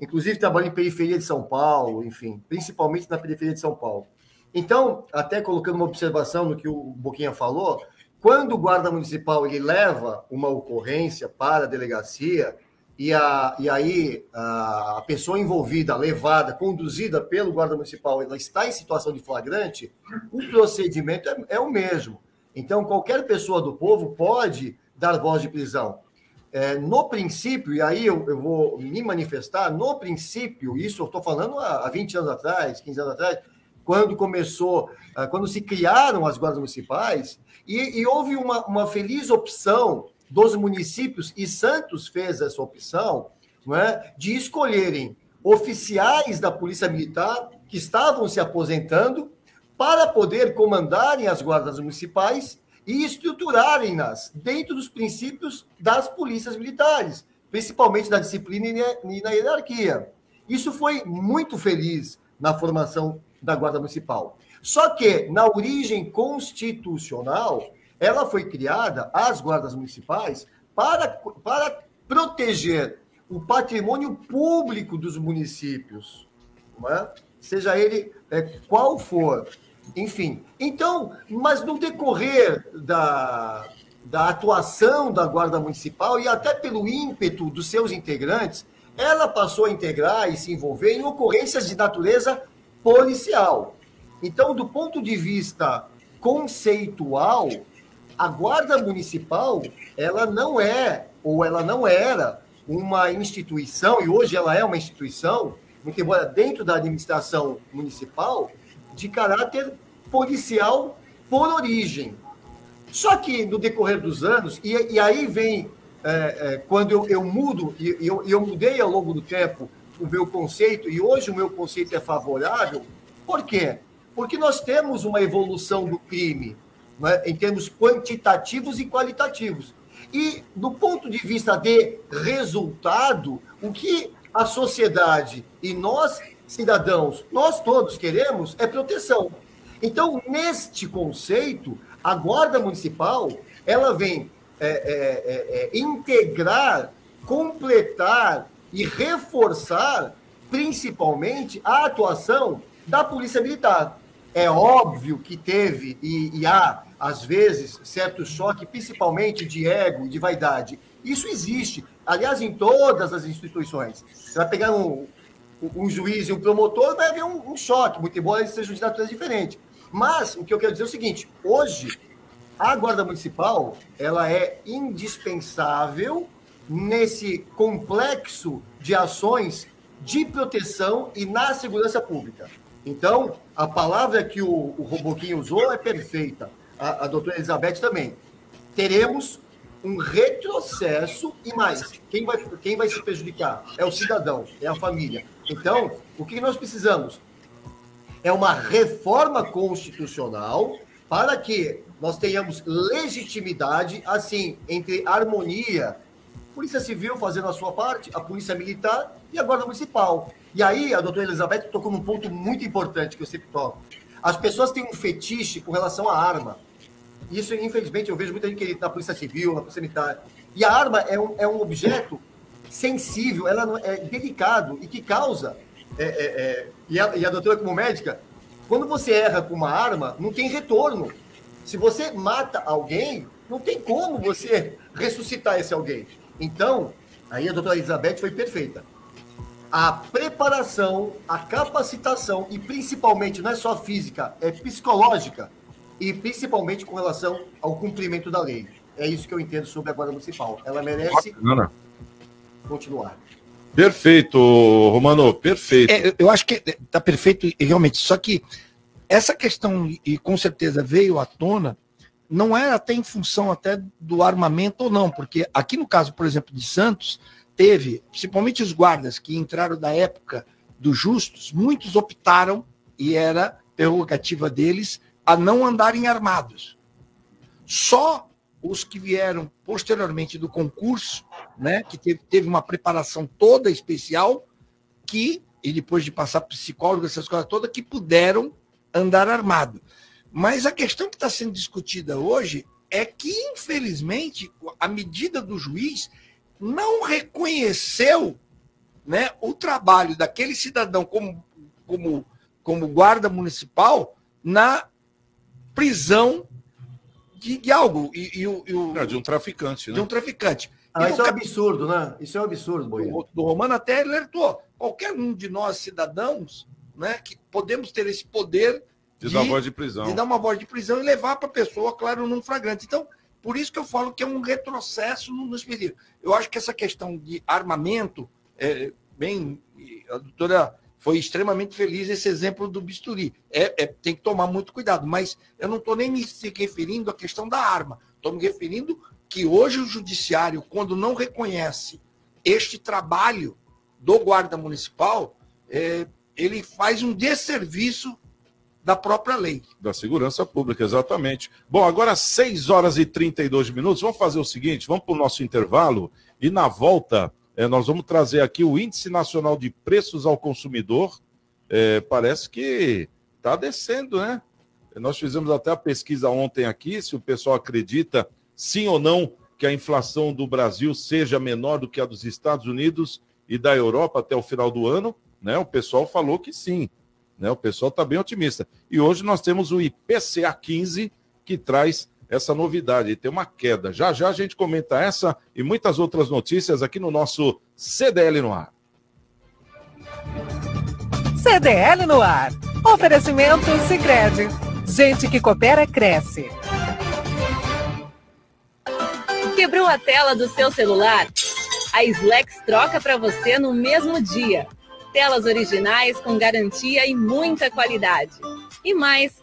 inclusive trabalho em periferia de São Paulo, enfim, principalmente na periferia de São Paulo. Então, até colocando uma observação no que o Boquinha falou, quando o guarda municipal ele leva uma ocorrência para a delegacia, e, a, e aí a, pessoa envolvida, levada, conduzida pelo guarda municipal, ela está em situação de flagrante, o procedimento é, é o mesmo. Então, qualquer pessoa do povo pode dar voz de prisão. É, no princípio, e aí eu, eu, vou me manifestar, no princípio, isso eu estou falando há, há 20 anos atrás, 15 anos atrás, quando começou, ah, quando se criaram as guardas municipais, e, e houve uma, uma feliz opção dos municípios, e Santos fez essa opção, é, de escolherem oficiais da Polícia Militar que estavam se aposentando para poder comandarem as guardas municipais e estruturarem-nas dentro dos princípios das polícias militares, principalmente da disciplina e na hierarquia. Isso foi muito feliz na formação da Guarda Municipal. Só que, na origem constitucional, ela foi criada, as guardas municipais, para, para proteger o patrimônio público dos municípios, é? seja ele é, qual for. Enfim, então, mas no decorrer da, da atuação da Guarda Municipal e até pelo ímpeto dos seus integrantes, ela passou a integrar e se envolver em ocorrências de natureza policial. Então, do ponto de vista conceitual, a guarda municipal, ela não é, ou ela não era, uma instituição, e hoje ela é uma instituição, muito embora dentro da administração municipal, de caráter policial por origem. Só que no decorrer dos anos, e, e aí vem, é, é, quando eu, eu mudo, e eu, eu mudei ao longo do tempo o meu conceito, e hoje o meu conceito é favorável, por quê? Porque nós temos uma evolução do crime né, em termos quantitativos e qualitativos. E, do ponto de vista de resultado, o que a sociedade e nós, cidadãos, nós todos queremos é proteção. Então, neste conceito, a Guarda Municipal ela vem é, é, é, é integrar, completar e reforçar, principalmente, a atuação da Polícia Militar. É óbvio que teve e, e há às vezes, certo choque, principalmente de ego, de vaidade. Isso existe. Aliás, em todas as instituições. Você vai pegar um, um juiz e um promotor, vai haver um, um choque, muito embora eles sejam de natureza diferente. Mas o que eu quero dizer é o seguinte: hoje, a Guarda Municipal ela é indispensável nesse complexo de ações de proteção e na segurança pública. Então, a palavra que o, o Roboquinho usou é perfeita a, a doutora Elizabeth também. Teremos um retrocesso e mais. Quem vai, quem vai se prejudicar? É o cidadão, é a família. Então, o que nós precisamos? É uma reforma constitucional para que nós tenhamos legitimidade, assim, entre harmonia, Polícia Civil fazendo a sua parte, a Polícia Militar e a Guarda Municipal. E aí, a doutora Elizabeth tocou num ponto muito importante que eu sempre toco. As pessoas têm um fetiche com relação à arma. Isso, infelizmente, eu vejo muita gente que na Polícia Civil, na Polícia Militar. E a arma é um, é um objeto sensível, ela é delicado e que causa. É, é, é, e, a, e a doutora, como médica, quando você erra com uma arma, não tem retorno. Se você mata alguém, não tem como você ressuscitar esse alguém. Então, aí a doutora Elizabeth foi perfeita. A preparação, a capacitação e principalmente não é só física, é psicológica e principalmente com relação ao cumprimento da lei. É isso que eu entendo sobre a Guarda Municipal. Ela merece Bacana. continuar. Perfeito, Romano, perfeito. É, eu acho que está perfeito realmente. Só que essa questão, e com certeza veio à tona, não era até em função até do armamento ou não, porque aqui no caso, por exemplo, de Santos, teve, principalmente os guardas que entraram da época dos justos, muitos optaram, e era prerrogativa deles, a não andarem armados. Só os que vieram posteriormente do concurso, né, que teve, teve uma preparação toda especial, que, e depois de passar psicólogo, essas coisas todas, que puderam andar armado. Mas a questão que está sendo discutida hoje é que, infelizmente, a medida do juiz não reconheceu né, o trabalho daquele cidadão como, como, como guarda municipal na prisão de, de algo. E, e, e o, Não, de um traficante, né? de um traficante. Ah, isso é um absurdo, né? Isso é um absurdo, Boia. o do Romano até alertou. Qualquer um de nós, cidadãos, né, que podemos ter esse poder De dar voz de prisão. de dar uma voz de prisão e levar para a pessoa, claro, num flagrante. Então, por isso que eu falo que é um retrocesso no- nos pedidos. Eu acho que essa questão de armamento, é, bem, a doutora foi extremamente feliz esse exemplo do bisturi. É, é- tem que tomar muito cuidado, mas eu não estou nem me referindo à questão da arma. Estou me referindo que hoje o judiciário, quando não reconhece este trabalho do guarda municipal, é, ele faz um desserviço da própria lei. Da segurança pública, exatamente. Bom, agora 6 horas e 32 minutos. Vamos fazer o seguinte: vamos para o nosso intervalo e na volta eh, nós vamos trazer aqui o Índice Nacional de Preços ao Consumidor. Eh, parece que está descendo, né? Nós fizemos até a pesquisa ontem aqui, se o pessoal acredita, sim ou não, que a inflação do Brasil seja menor do que a dos Estados Unidos e da Europa até o final do ano. Né? O pessoal falou que sim. Né? O pessoal está bem otimista. E hoje nós temos o IPCA 15, que traz essa novidade. Tem uma queda. Já já a gente comenta essa e muitas outras notícias aqui no nosso CDL no ar. CDL no ar. Oferecimento Sicredi. Gente que coopera cresce. Quebrou a tela do seu celular? A Slex troca para você no mesmo dia. Telas originais com garantia e muita qualidade. E mais,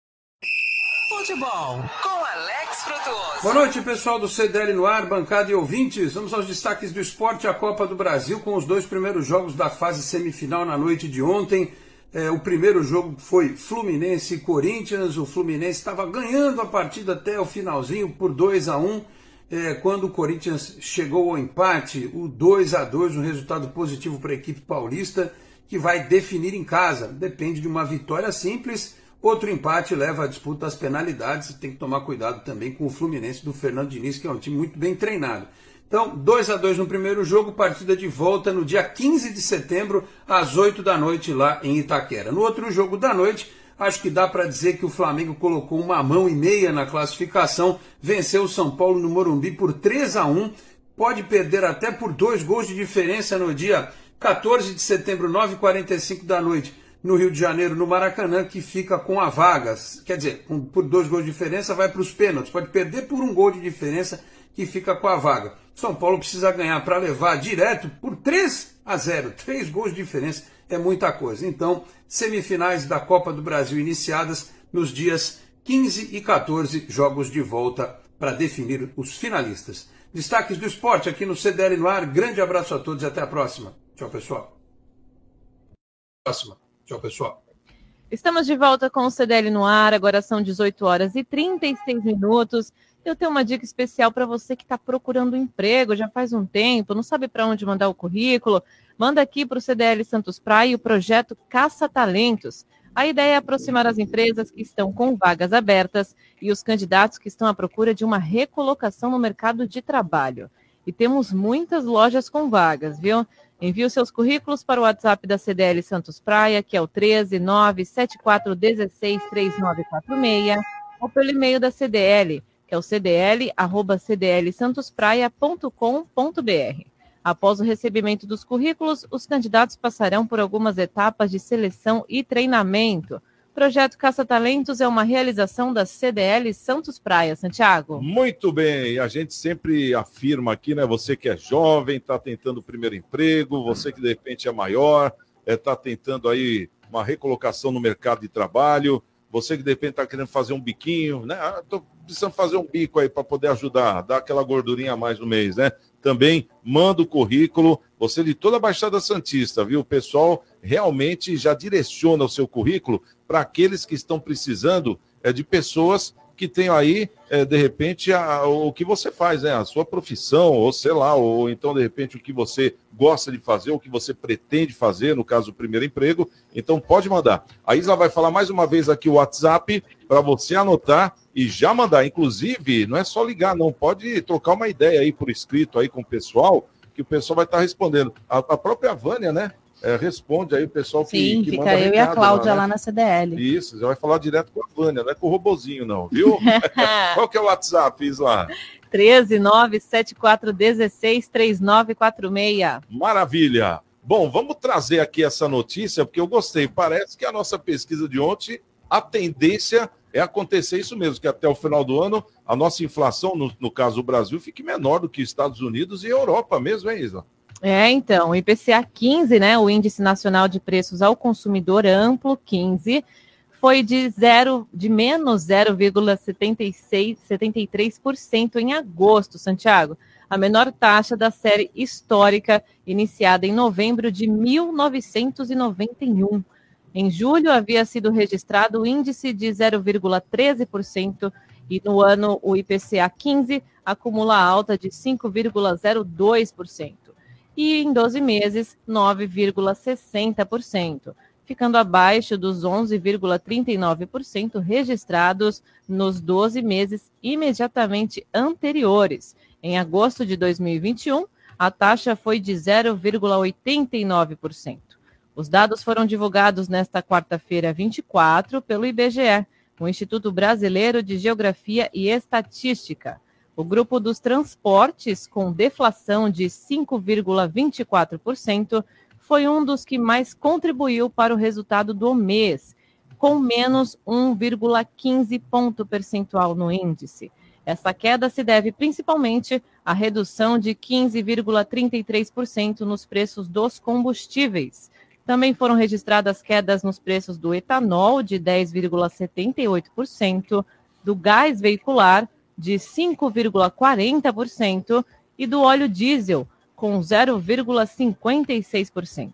Futebol com Alex Frutuoso. Boa noite, pessoal do CDL no ar, bancada e ouvintes. Vamos aos destaques do esporte, a Copa do Brasil, com os dois primeiros jogos da fase semifinal na noite de ontem. É, o primeiro jogo foi Fluminense e Corinthians. O Fluminense estava ganhando a partida até o finalzinho por 2 a 1 é, quando o Corinthians chegou ao empate, o 2 a 2 um resultado positivo para a equipe paulista, que vai definir em casa. Depende de uma vitória simples. Outro empate leva a disputa às penalidades. Tem que tomar cuidado também com o Fluminense do Fernando Diniz, que é um time muito bem treinado. Então, 2 a 2 no primeiro jogo, partida de volta no dia 15 de setembro, às 8 da noite, lá em Itaquera. No outro jogo da noite, acho que dá para dizer que o Flamengo colocou uma mão e meia na classificação, venceu o São Paulo no Morumbi por 3 a 1 pode perder até por dois gols de diferença no dia 14 de setembro, 9h45 da noite no Rio de Janeiro, no Maracanã, que fica com a vaga. Quer dizer, por dois gols de diferença vai para os pênaltis. Pode perder por um gol de diferença que fica com a vaga. São Paulo precisa ganhar para levar direto por 3 a 0. Três gols de diferença é muita coisa. Então, semifinais da Copa do Brasil iniciadas nos dias 15 e 14, jogos de volta para definir os finalistas. Destaques do esporte aqui no CDL no ar. Grande abraço a todos e até a próxima. Tchau, pessoal. Próxima. Tchau, pessoal. Estamos de volta com o CDL no ar. Agora são 18 horas e 36 minutos. Eu tenho uma dica especial para você que está procurando emprego já faz um tempo, não sabe para onde mandar o currículo. Manda aqui para o CDL Santos Praia o projeto Caça Talentos. A ideia é aproximar as empresas que estão com vagas abertas e os candidatos que estão à procura de uma recolocação no mercado de trabalho. E temos muitas lojas com vagas, viu? Envie os seus currículos para o WhatsApp da CDL Santos Praia, que é o 13974163946, ou pelo e-mail da CDL, que é o cdl@cdlsantospraia.com.br. Após o recebimento dos currículos, os candidatos passarão por algumas etapas de seleção e treinamento. Projeto Caça Talentos é uma realização da CDL Santos Praia, Santiago. Muito bem, a gente sempre afirma aqui, né? Você que é jovem, está tentando o primeiro emprego, você que de repente é maior, está é, tentando aí uma recolocação no mercado de trabalho, você que de repente está querendo fazer um biquinho, né? Ah, precisando fazer um bico aí para poder ajudar, dar aquela gordurinha a mais no mês, né? Também manda o currículo. Você de toda a Baixada Santista, viu? O pessoal realmente já direciona o seu currículo para aqueles que estão precisando é, de pessoas que tenham aí, é, de repente, a, o que você faz, né? A sua profissão, ou sei lá, ou então, de repente, o que você gosta de fazer, o que você pretende fazer, no caso, o primeiro emprego. Então, pode mandar. A Isla vai falar mais uma vez aqui o WhatsApp para você anotar e já mandar. Inclusive, não é só ligar, não. Pode trocar uma ideia aí por escrito aí com o pessoal, que o pessoal vai estar respondendo. A, a própria Vânia, né? É, responde aí o pessoal que, Sim, que fica eu e a Cláudia lá, né? lá, na CDL. Isso, você vai falar direto com a Vânia, não é com o robozinho, não, viu? *laughs* Qual que é o WhatsApp, Isla? 13 97416 3946. Maravilha! Bom, vamos trazer aqui essa notícia, porque eu gostei. Parece que a nossa pesquisa de ontem, a tendência é acontecer isso mesmo, que até o final do ano a nossa inflação, no, no caso do Brasil, fique menor do que Estados Unidos e Europa mesmo, hein, Isla? É, então, o IPCA 15, né, o Índice Nacional de Preços ao Consumidor Amplo 15, foi de zero, de menos 0,73% em agosto, Santiago, a menor taxa da série histórica iniciada em novembro de 1991. Em julho, havia sido registrado o índice de 0,13% e no ano o IPCA 15 acumula alta de 5,02%. E em 12 meses, 9,60%, ficando abaixo dos 11,39% registrados nos 12 meses imediatamente anteriores. Em agosto de 2021, a taxa foi de 0,89%. Os dados foram divulgados nesta quarta-feira 24 pelo IBGE, o Instituto Brasileiro de Geografia e Estatística. O grupo dos transportes, com deflação de 5,24%, foi um dos que mais contribuiu para o resultado do mês, com menos 1,15 ponto percentual no índice. Essa queda se deve principalmente à redução de 15,33% nos preços dos combustíveis, também foram registradas quedas nos preços do etanol de 10,78%, do gás veicular de 5,40% e do óleo diesel com 0,56%.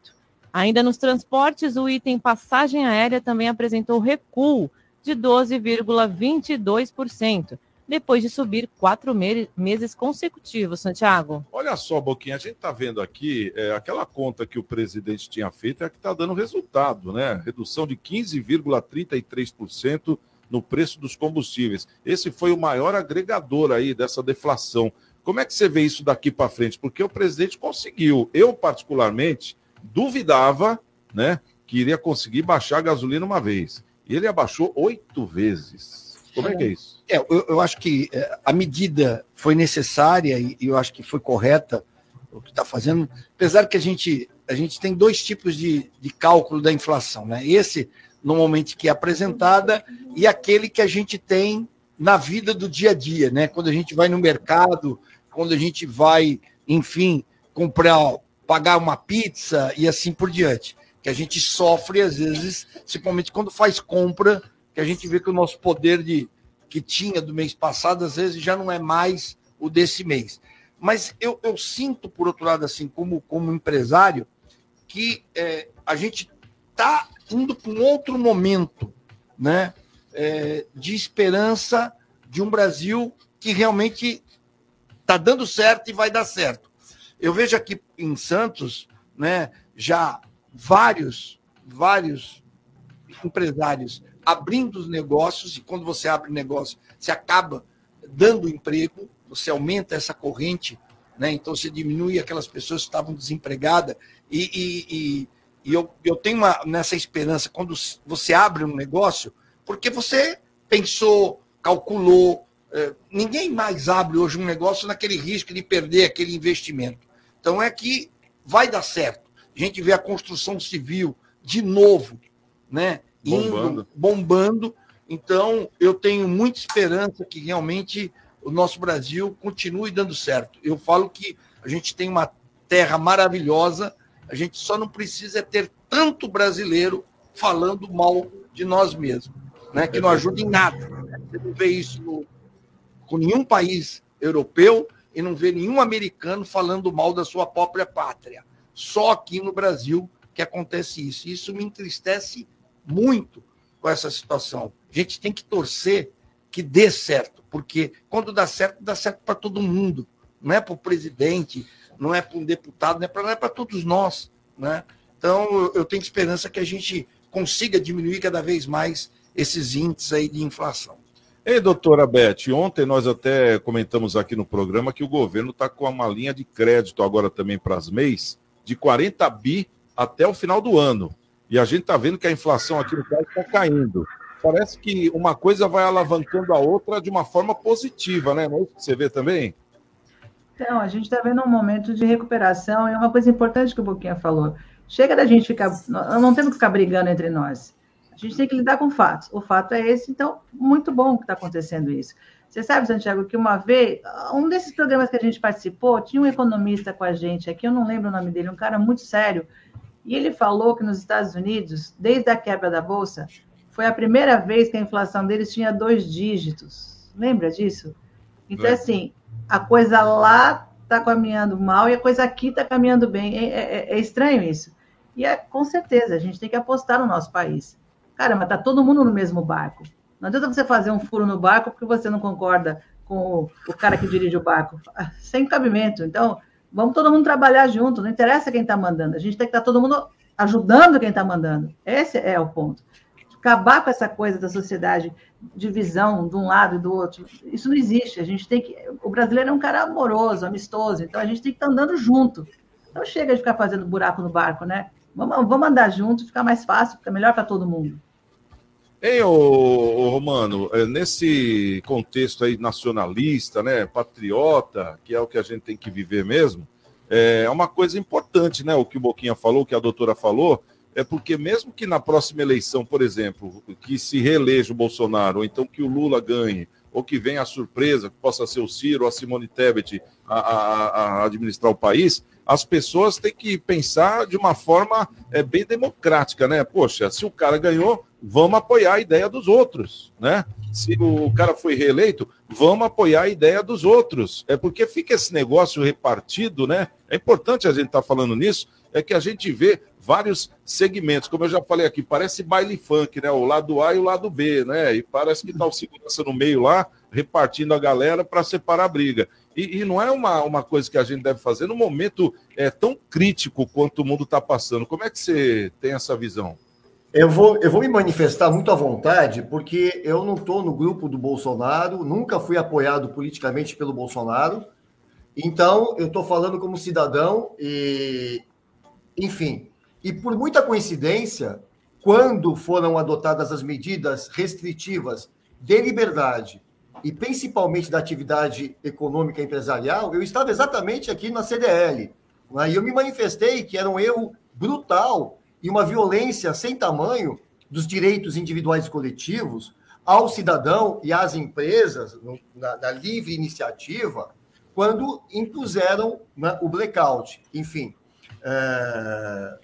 Ainda nos transportes, o item passagem aérea também apresentou recuo de 12,22%, depois de subir quatro meses consecutivos, Santiago. Olha só, Boquinha, a gente está vendo aqui, é, aquela conta que o presidente tinha feito é a que está dando resultado, né? Redução de 15,33% no preço dos combustíveis. Esse foi o maior agregador aí dessa deflação. Como é que você vê isso daqui para frente? Porque o presidente conseguiu. Eu, particularmente, duvidava né, que iria conseguir baixar a gasolina uma vez. E ele abaixou oito vezes. Como é que é isso? É, eu, eu acho que é, a medida foi necessária e, eu acho que foi correta o que está fazendo, apesar que a gente, a gente tem dois tipos de, de cálculo da inflação, né? Esse, normalmente, que é apresentada, e aquele que a gente tem na vida do dia a dia, né? Quando a gente vai no mercado, quando a gente vai, enfim, comprar, pagar uma pizza e assim por diante. Que a gente sofre, às vezes, principalmente quando faz compra, que a gente vê que o nosso poder de que tinha do mês passado, às vezes, já não é mais o desse mês. Mas eu, eu sinto, por outro lado, assim, como, como empresário, que é, a gente está indo para um outro momento né, é, de esperança de um Brasil que realmente está dando certo e vai dar certo. Eu vejo aqui em Santos né, já vários, vários empresários abrindo os negócios, e quando você abre negócio, você acaba dando emprego, você aumenta essa corrente, né? então você diminui aquelas pessoas que estavam desempregadas, e, e, e, e eu, eu tenho uma, nessa esperança, quando você abre um negócio, porque você pensou, calculou, é, ninguém mais abre hoje um negócio naquele risco de perder aquele investimento. Então é que vai dar certo. A gente vê a construção civil de novo, né? bombando. indo, bombando. Então, eu tenho muita esperança que realmente o nosso Brasil continue dando certo. Eu falo que a gente tem uma terra maravilhosa, a gente só não precisa ter tanto brasileiro falando mal de nós mesmos, né? que não ajuda em nada. Você não vê isso no, com nenhum país europeu e não vê nenhum americano falando mal da sua própria pátria. Só aqui no Brasil que acontece isso. Isso me entristece muito com essa situação. A gente tem que torcer que dê certo, porque quando dá certo, dá certo para todo mundo. Não é para o presidente, não é para um deputado, não é para é todos nós. Né? Então, eu tenho esperança que a gente consiga diminuir cada vez mais esses índices aí de inflação. Ei, doutora Beth, ontem nós até comentamos aqui no programa que o governo está com uma linha de crédito agora também para as MEIs de 40 bi até o final do ano. E a gente está vendo que a inflação aqui no país está caindo. Parece que uma coisa vai alavancando a outra de uma forma positiva, né? Não é isso que você vê também? Então, a gente está vendo um momento de recuperação e uma coisa importante que o Boquinha falou. Chega da gente ficar. Não temos que ficar brigando entre nós. A gente tem que lidar com fatos. O fato é esse, então, muito bom que está acontecendo isso. Você sabe, Santiago, que uma vez, um desses programas que a gente participou, tinha um economista com a gente aqui, eu não lembro o nome dele, um cara muito sério, e ele falou que nos Estados Unidos, desde a quebra da Bolsa, foi a primeira vez que a inflação deles tinha dois dígitos. Lembra disso? Então, é. assim, a coisa lá está caminhando mal e a coisa aqui está caminhando bem. É, é, é, estranho isso. E é, com certeza, a gente tem que apostar no nosso país. Caramba, está todo mundo no mesmo barco. Não adianta você fazer um furo no barco porque você não concorda com o, o cara que dirige o barco. *laughs* Sem cabimento. Então, Vamos todo mundo trabalhar junto, não interessa quem está mandando. A gente tem que estar tá todo mundo ajudando quem está mandando. Esse é o ponto. Acabar com essa coisa da sociedade, divisão de um lado e do outro. Isso não existe. A gente tem que. O brasileiro é um cara amoroso, amistoso, então a gente tem que estar andando junto. Não chega de ficar fazendo buraco no barco, né? Vamos, vamos andar junto, ficar mais fácil, fica melhor para todo mundo. Ei, ô, ô, Romano, é, nesse contexto aí nacionalista, né, patriota, que é o que a gente tem que viver mesmo, é uma coisa importante, né, o que o Boquinha falou, o que a doutora falou, é porque mesmo que na próxima eleição, por exemplo, que se reeleja o Bolsonaro, ou então que o Lula ganhe, ou que venha a surpresa, que possa ser o Ciro ou a Simone Tebet a, a, a administrar o país, as pessoas têm que pensar de uma forma é, bem democrática, né? Poxa, se o cara ganhou, vamos apoiar a ideia dos outros, né? Se o cara foi reeleito, vamos apoiar a ideia dos outros. É porque fica esse negócio repartido, né? É importante a gente estar tá falando nisso, é que a gente vê vários segmentos, como eu já falei aqui, parece baile funk, né? O lado A e o lado B, né? E parece que está o segurança no meio lá, repartindo a galera para separar a briga. E, e, não é uma, uma coisa que a gente deve fazer no momento é, tão crítico quanto o mundo está passando. Como é que você tem essa visão? Eu vou, eu vou me manifestar muito à vontade, porque eu não estou no grupo do Bolsonaro, nunca fui apoiado politicamente pelo Bolsonaro. Então, eu estou falando como cidadão e, enfim, e por muita coincidência, quando foram adotadas as medidas restritivas de liberdade e principalmente da atividade econômica empresarial, eu estava exatamente aqui na CDL. Né? E eu me manifestei que era um erro brutal e uma violência sem tamanho dos direitos individuais e coletivos ao cidadão e às empresas, na, na livre iniciativa, quando impuseram né, o blackout, enfim, é,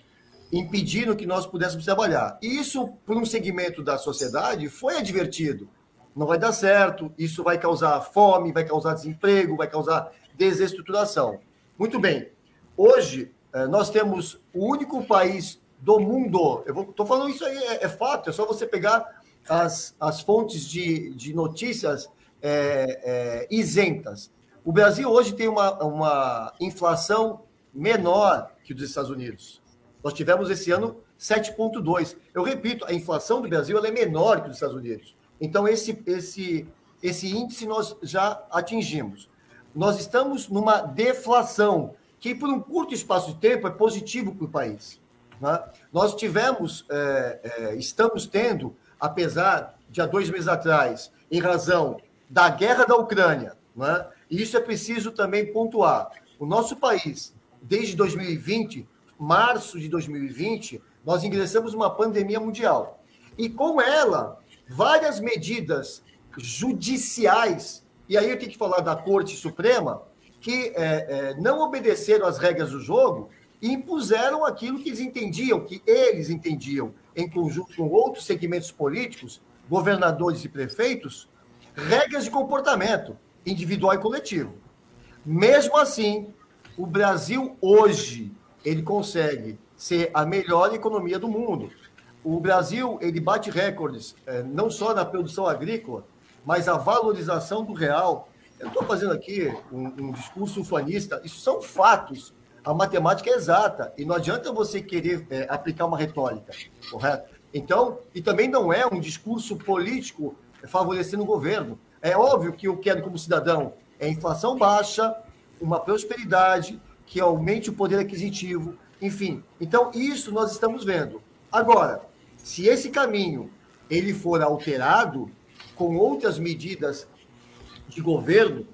impedindo que nós pudéssemos trabalhar. Isso, por um segmento da sociedade, foi advertido. Não vai dar certo, isso vai causar fome, vai causar desemprego, vai causar desestruturação. Muito bem. Hoje, é, nós temos o único país do mundo, eu estou falando isso aí, é, é, fato, é só você pegar as, as fontes de, de notícias é, é, isentas. O Brasil hoje tem uma, uma inflação menor que dos Estados Unidos. Nós tivemos esse ano 7,2. Eu repito, a inflação do Brasil é menor que dos Estados Unidos. Então, esse, esse, esse índice nós já atingimos. Nós estamos numa deflação, que por um curto espaço de tempo é positivo para o país. Né? Nós tivemos, é, é, estamos tendo, apesar de há dois meses atrás, em razão da guerra da Ucrânia, né? e isso é preciso também pontuar. O nosso país, desde 2020, março de 2020, nós ingressamos numa pandemia mundial. E com ela, várias medidas judiciais, e aí eu tenho que falar da Corte Suprema, que é, é, não obedeceram às regras do jogo e impuseram aquilo que eles entendiam, que eles entendiam, em conjunto com outros segmentos políticos, governadores e prefeitos, regras de comportamento individual e coletivo. Mesmo assim, o Brasil hoje ele consegue ser a melhor economia do mundo. O Brasil ele bate recordes é, não só na produção agrícola, mas a valorização do real. Eu estou fazendo aqui um, um discurso ufanista. Isso são fatos. A matemática é exata e não adianta você querer é, aplicar uma retórica, correto? Então, e também não é um discurso político favorecendo o governo. É óbvio que eu quero, como cidadão, é inflação baixa, uma prosperidade, que aumente o poder aquisitivo, enfim. Então, isso nós estamos vendo. Agora, se esse caminho ele for alterado com outras medidas de governo,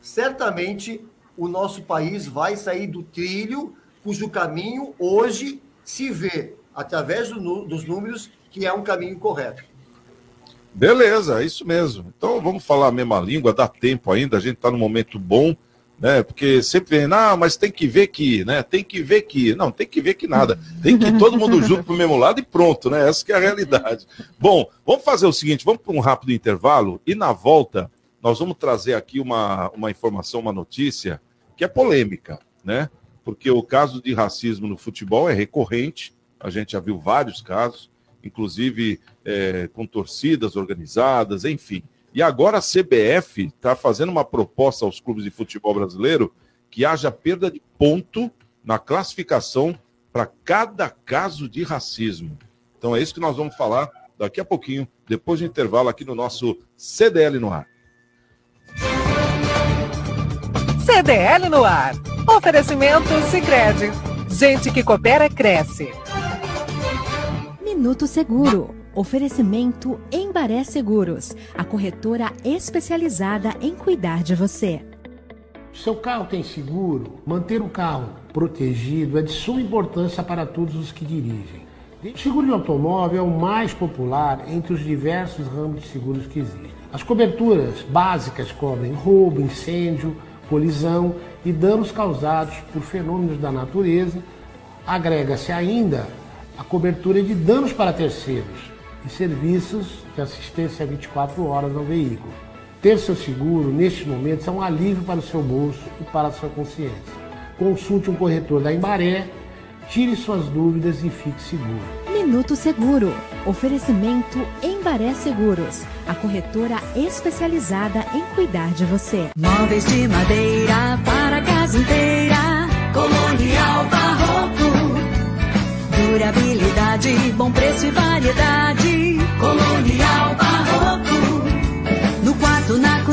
certamente o nosso país vai sair do trilho cujo caminho hoje se vê através do, dos números que é um caminho correto. Beleza, é isso mesmo. Então vamos falar a mesma língua, dá tempo ainda, a gente está num momento bom né? Porque sempre vem, não, mas tem que ver que, né? Tem que ver que. Não, tem que ver que nada. Tem que ir todo mundo *laughs* junto para o mesmo lado e pronto, né? Essa é a realidade. Bom, vamos fazer o seguinte, vamos para um rápido intervalo e na volta nós vamos trazer aqui uma, uma informação, uma notícia que é polêmica, né? Porque o caso de racismo no futebol é recorrente, a gente já viu vários casos, inclusive é, com torcidas organizadas, enfim. E agora a CBF está fazendo uma proposta aos clubes de futebol brasileiro que haja perda de ponto na classificação para cada caso de racismo. Então é isso que nós vamos falar daqui a pouquinho, depois do intervalo aqui no nosso CDL no ar. CDL no ar. Oferecimento Sicredi. Gente que coopera cresce. Minuto Seguro Oferecimento Embaré Seguros, a corretora especializada em cuidar de você. Seu carro tem seguro? Manter o carro protegido é de suma importância para todos os que dirigem. O seguro de automóvel é o mais popular entre os diversos ramos de seguros que existem. As coberturas básicas cobrem roubo, incêndio, colisão e danos causados por fenômenos da natureza. Agrega-se ainda a cobertura de danos para terceiros, e serviços de assistência 24 horas ao veículo. Ter seu seguro, neste momento, é um alívio para o seu bolso e para a sua consciência. Consulte um corretor da Embaré, tire suas dúvidas e fique seguro. Minuto Seguro. Oferecimento Embaré Seguros, a corretora especializada em cuidar de você. Móveis de madeira para a casa inteira, colonial barroco Durabilidade, bom preço e variedade.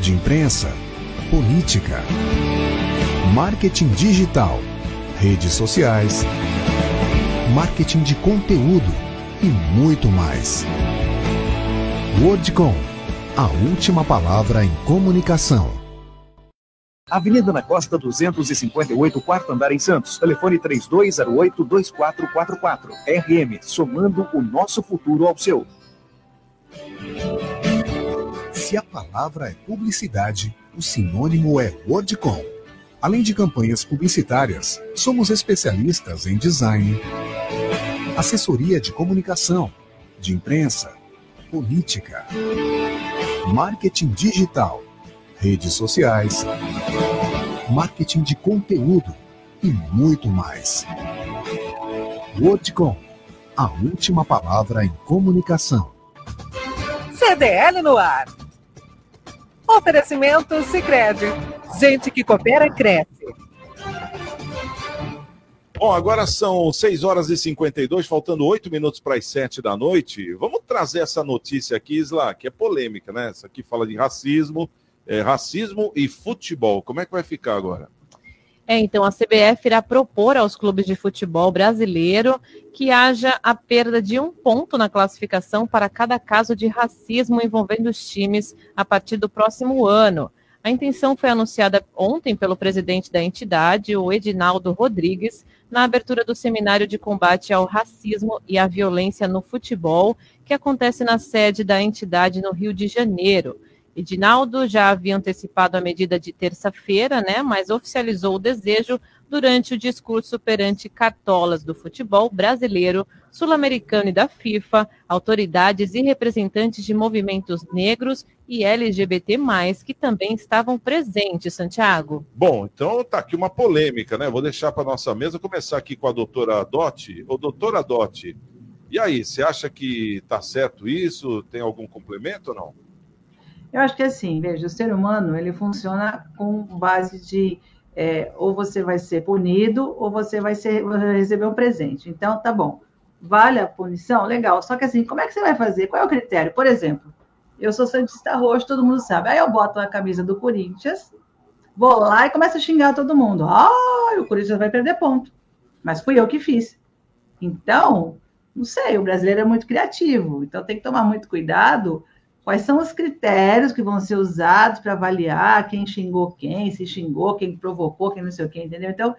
de imprensa, política marketing digital, redes sociais, marketing de conteúdo e muito mais. Wordcom, a última palavra em comunicação. Avenida na Costa 258, quarto andar em Santos. Telefone 3208-2444. RM, somando o nosso futuro ao seu. Se a palavra é publicidade, o sinônimo é Wordcom. Além de campanhas publicitárias, somos especialistas em design, assessoria de comunicação, de imprensa, política, marketing digital, redes sociais, marketing de conteúdo e muito mais. Wordcom, a última palavra em comunicação. CDL no ar. Oferecimento Sicredi. Gente que coopera cresce. Bom, agora são 6 horas e 52, faltando 8 minutos para as 7 da noite. Vamos trazer essa notícia aqui, Isla, que é polêmica, né? Essa aqui fala de racismo, é, racismo e futebol. Como é que vai ficar agora? É, então a CBF irá propor aos clubes de futebol brasileiro que haja a perda de um ponto na classificação para cada caso de racismo envolvendo os times a partir do próximo ano. A intenção foi anunciada ontem pelo presidente da entidade, o Edinaldo Rodrigues, na abertura do seminário de combate ao racismo e à violência no futebol, que acontece na sede da entidade no Rio de Janeiro. Edinaldo já havia antecipado a medida de terça-feira, né, mas oficializou o desejo durante o discurso perante cartolas do futebol brasileiro, sul-americano e da FIFA, autoridades e representantes de movimentos negros e LGBT+, que também estavam presentes, Santiago. Bom, então tá aqui uma polêmica, né? Vou deixar para nossa mesa começar aqui com a doutora Dotti. Ô, doutora Dotti, e aí, você acha que tá certo isso? Tem algum complemento ou não? Eu acho que assim, veja, o ser humano ele funciona com base de é, ou você vai ser punido ou você vai, ser, vai receber um presente. Então, tá bom. Vale a punição? Legal. Só que assim, como é que você vai fazer? Qual é o critério? Por exemplo, eu sou Santista Roxo, todo mundo sabe. Aí eu boto a camisa do Corinthians, vou lá e começo a xingar todo mundo. Ah, o Corinthians vai perder ponto. Mas fui eu que fiz. Então, não sei, o brasileiro é muito criativo. Então tem que tomar muito cuidado Quais são os critérios que vão ser usados para avaliar quem xingou quem, se xingou, quem provocou, quem não sei o quê, entendeu? Então,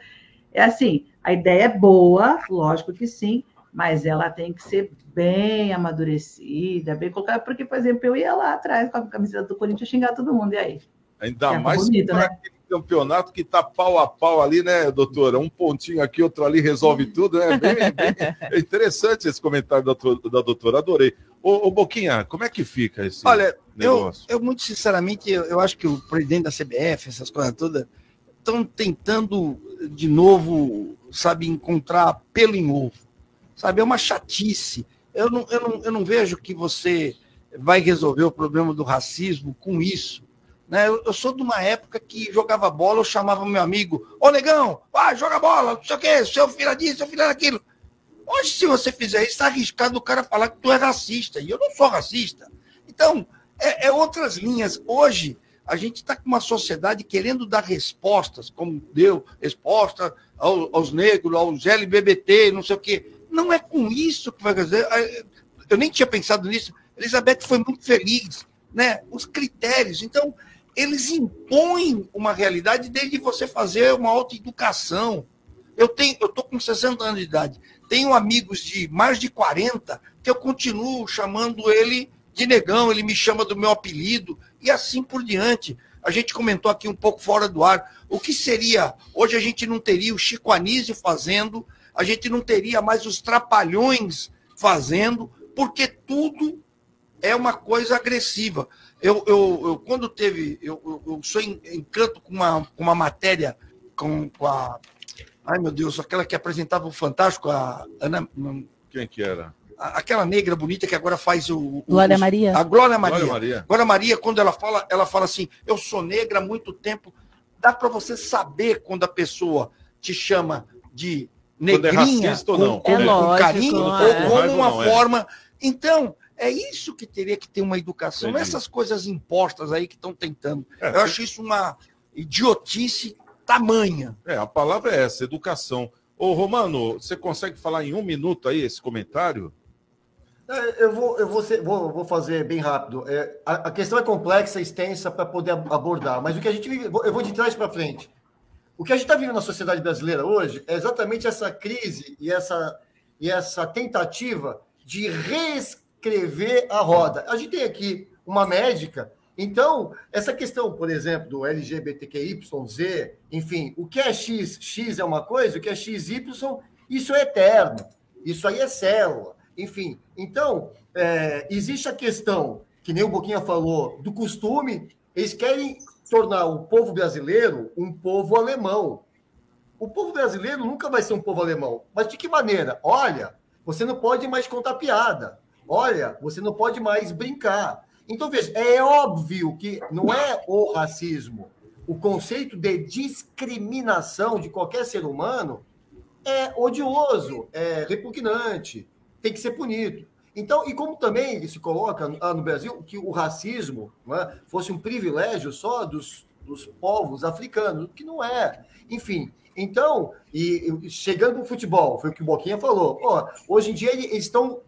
é assim, a ideia é boa, lógico que sim, mas ela tem que ser bem amadurecida, bem colocada, porque, por exemplo, eu ia lá atrás com a camiseta do Corinthians xingar todo mundo, e aí? Ainda mais bonito, né? aquele campeonato que está pau a pau ali, né, doutora? Um pontinho aqui, outro ali, resolve tudo, né? *laughs* Bem, bem é interessante esse comentário da, da doutora, adorei. Ô, ô, Boquinha, como é que fica esse Olha, negócio? Eu, eu muito sinceramente, eu, eu acho que o presidente da CBF, essas coisas todas, estão tentando de novo, sabe, encontrar pelo em ovo. Sabe, é uma chatice. Eu não, eu, não, eu não vejo que você vai resolver o problema do racismo com isso. Né? Eu, eu, sou de uma época que jogava bola, eu chamava meu amigo, ô negão, vai, joga bola, não sei o quê, seu filho disso, seu filho daquilo. Hoje, se você fizer isso, está arriscado o cara falar que tu é racista, e eu não sou racista. Então, é, é outras linhas. Hoje, a gente está com uma sociedade querendo dar respostas, como deu resposta aos, aos negros, aos LGBT, não sei o quê. Não é com isso que vai fazer. Eu nem tinha pensado nisso. Elizabeth foi muito feliz, né? Os critérios. Então, eles impõem uma realidade desde você fazer uma autoeducação. Eu tenho, eu estou com 60 anos de idade. Tenho amigos de mais de 40 que eu continuo chamando ele de negão, ele me chama do meu apelido e assim por diante. A gente comentou aqui um pouco fora do ar. O que seria? Hoje a gente não teria o Chico Anísio fazendo, a gente não teria mais os trapalhões fazendo, porque tudo é uma coisa agressiva. Eu, eu, eu quando teve, eu, eu, eu sou encanto com uma, com uma matéria com, com a, ai meu Deus, aquela que apresentava o Fantástico, a Ana, quem que era? Aquela negra bonita que agora faz o. o Glória Maria. A Glória Maria. Glória Maria. Glória Maria, quando ela fala, ela fala assim: eu sou negra há muito tempo. Dá para você saber quando a pessoa te chama de é negrinha, é ou não. Com, é com carinho, é. ou como uma não, é. forma. Então, é isso que teria que ter uma educação, Entendi. essas coisas impostas aí que estão tentando. É, Eu acho isso uma idiotice tamanha. É, a palavra é essa, educação. Ô, Romano, você consegue falar em um minuto aí esse comentário? É, eu vou, eu vou, ser, vou, vou fazer bem rápido. É, a, a, questão é complexa, extensa para poder abordar, mas o que a gente vive, eu vou de trás para frente. O que a gente está vivendo na sociedade brasileira hoje é exatamente essa crise e essa, e essa tentativa de reescrever a roda. A gente tem aqui uma médica, então, essa questão, por exemplo, do LGBTQYZ, enfim, o que é X, X é uma coisa, o que é XY, isso é eterno, isso aí é célula. Enfim, então, é, existe a questão, que nem o Boquinha falou, do costume. Eles querem tornar o povo brasileiro um povo alemão. O povo brasileiro nunca vai ser um povo alemão. Mas de que maneira? Olha, você não pode mais contar piada. Olha, você não pode mais brincar. Então, veja, é óbvio que não é o racismo. O conceito de discriminação de qualquer ser humano é odioso, é repugnante tem que ser punido. Então, e como também se coloca no Brasil que o racismo é, fosse um privilégio só dos, dos povos africanos, que não é. Enfim, então, e chegando para o futebol, foi o que o Boquinha falou. Ó, hoje em dia eles estão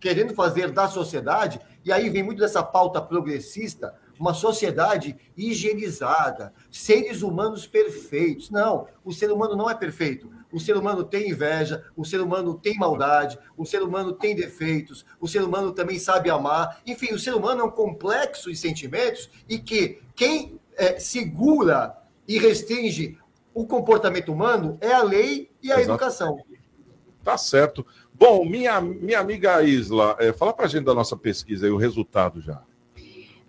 querendo fazer da sociedade, e aí vem muito dessa pauta progressista, uma sociedade higienizada, seres humanos perfeitos. Não, o ser humano não é perfeito. O ser humano tem inveja, o ser humano tem maldade, o ser humano tem defeitos, o ser humano também sabe amar. Enfim, o ser humano é um complexo de sentimentos e que quem é, segura e restringe o comportamento humano é a lei e a Exato. educação. Tá certo. Bom, minha, minha amiga Isla, é, fala para a gente da nossa pesquisa e o resultado já.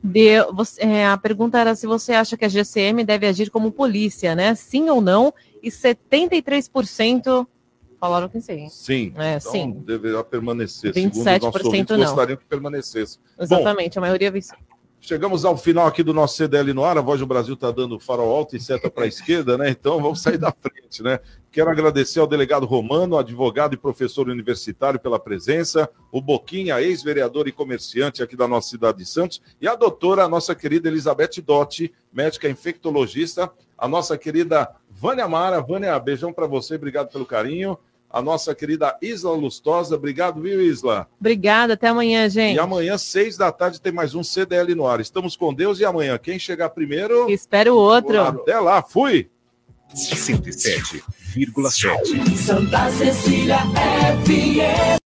De, você, é, a pergunta era se você acha que a GCM deve agir como polícia, né? Sim ou não? E 73% falaram que sim. Sim. É, então sim. deverá permanecer. 27% Segundo os nossos ouvintes, não. gostariam que permanecesse. Exatamente, Bom, a maioria viu Chegamos ao final aqui do nosso CDL no ar. A voz do Brasil está dando farol alto e seta para a esquerda, né? Então vamos sair da frente, né? Quero agradecer ao delegado Romano, advogado e professor universitário, pela presença, o Boquinha, ex-vereador e comerciante aqui da nossa cidade de Santos, e a doutora, a nossa querida Elizabeth Dotti, médica infectologista, a nossa querida Vânia Mara. Vânia, beijão para você, obrigado pelo carinho a nossa querida Isla Lustosa. Obrigado, viu, Isla? Obrigada, até amanhã, gente. E amanhã, seis da tarde, tem mais um CDL no ar. Estamos com Deus e amanhã, quem chegar primeiro. Espero o outro. Até lá, fui. 107,7. Santa Cecília FM.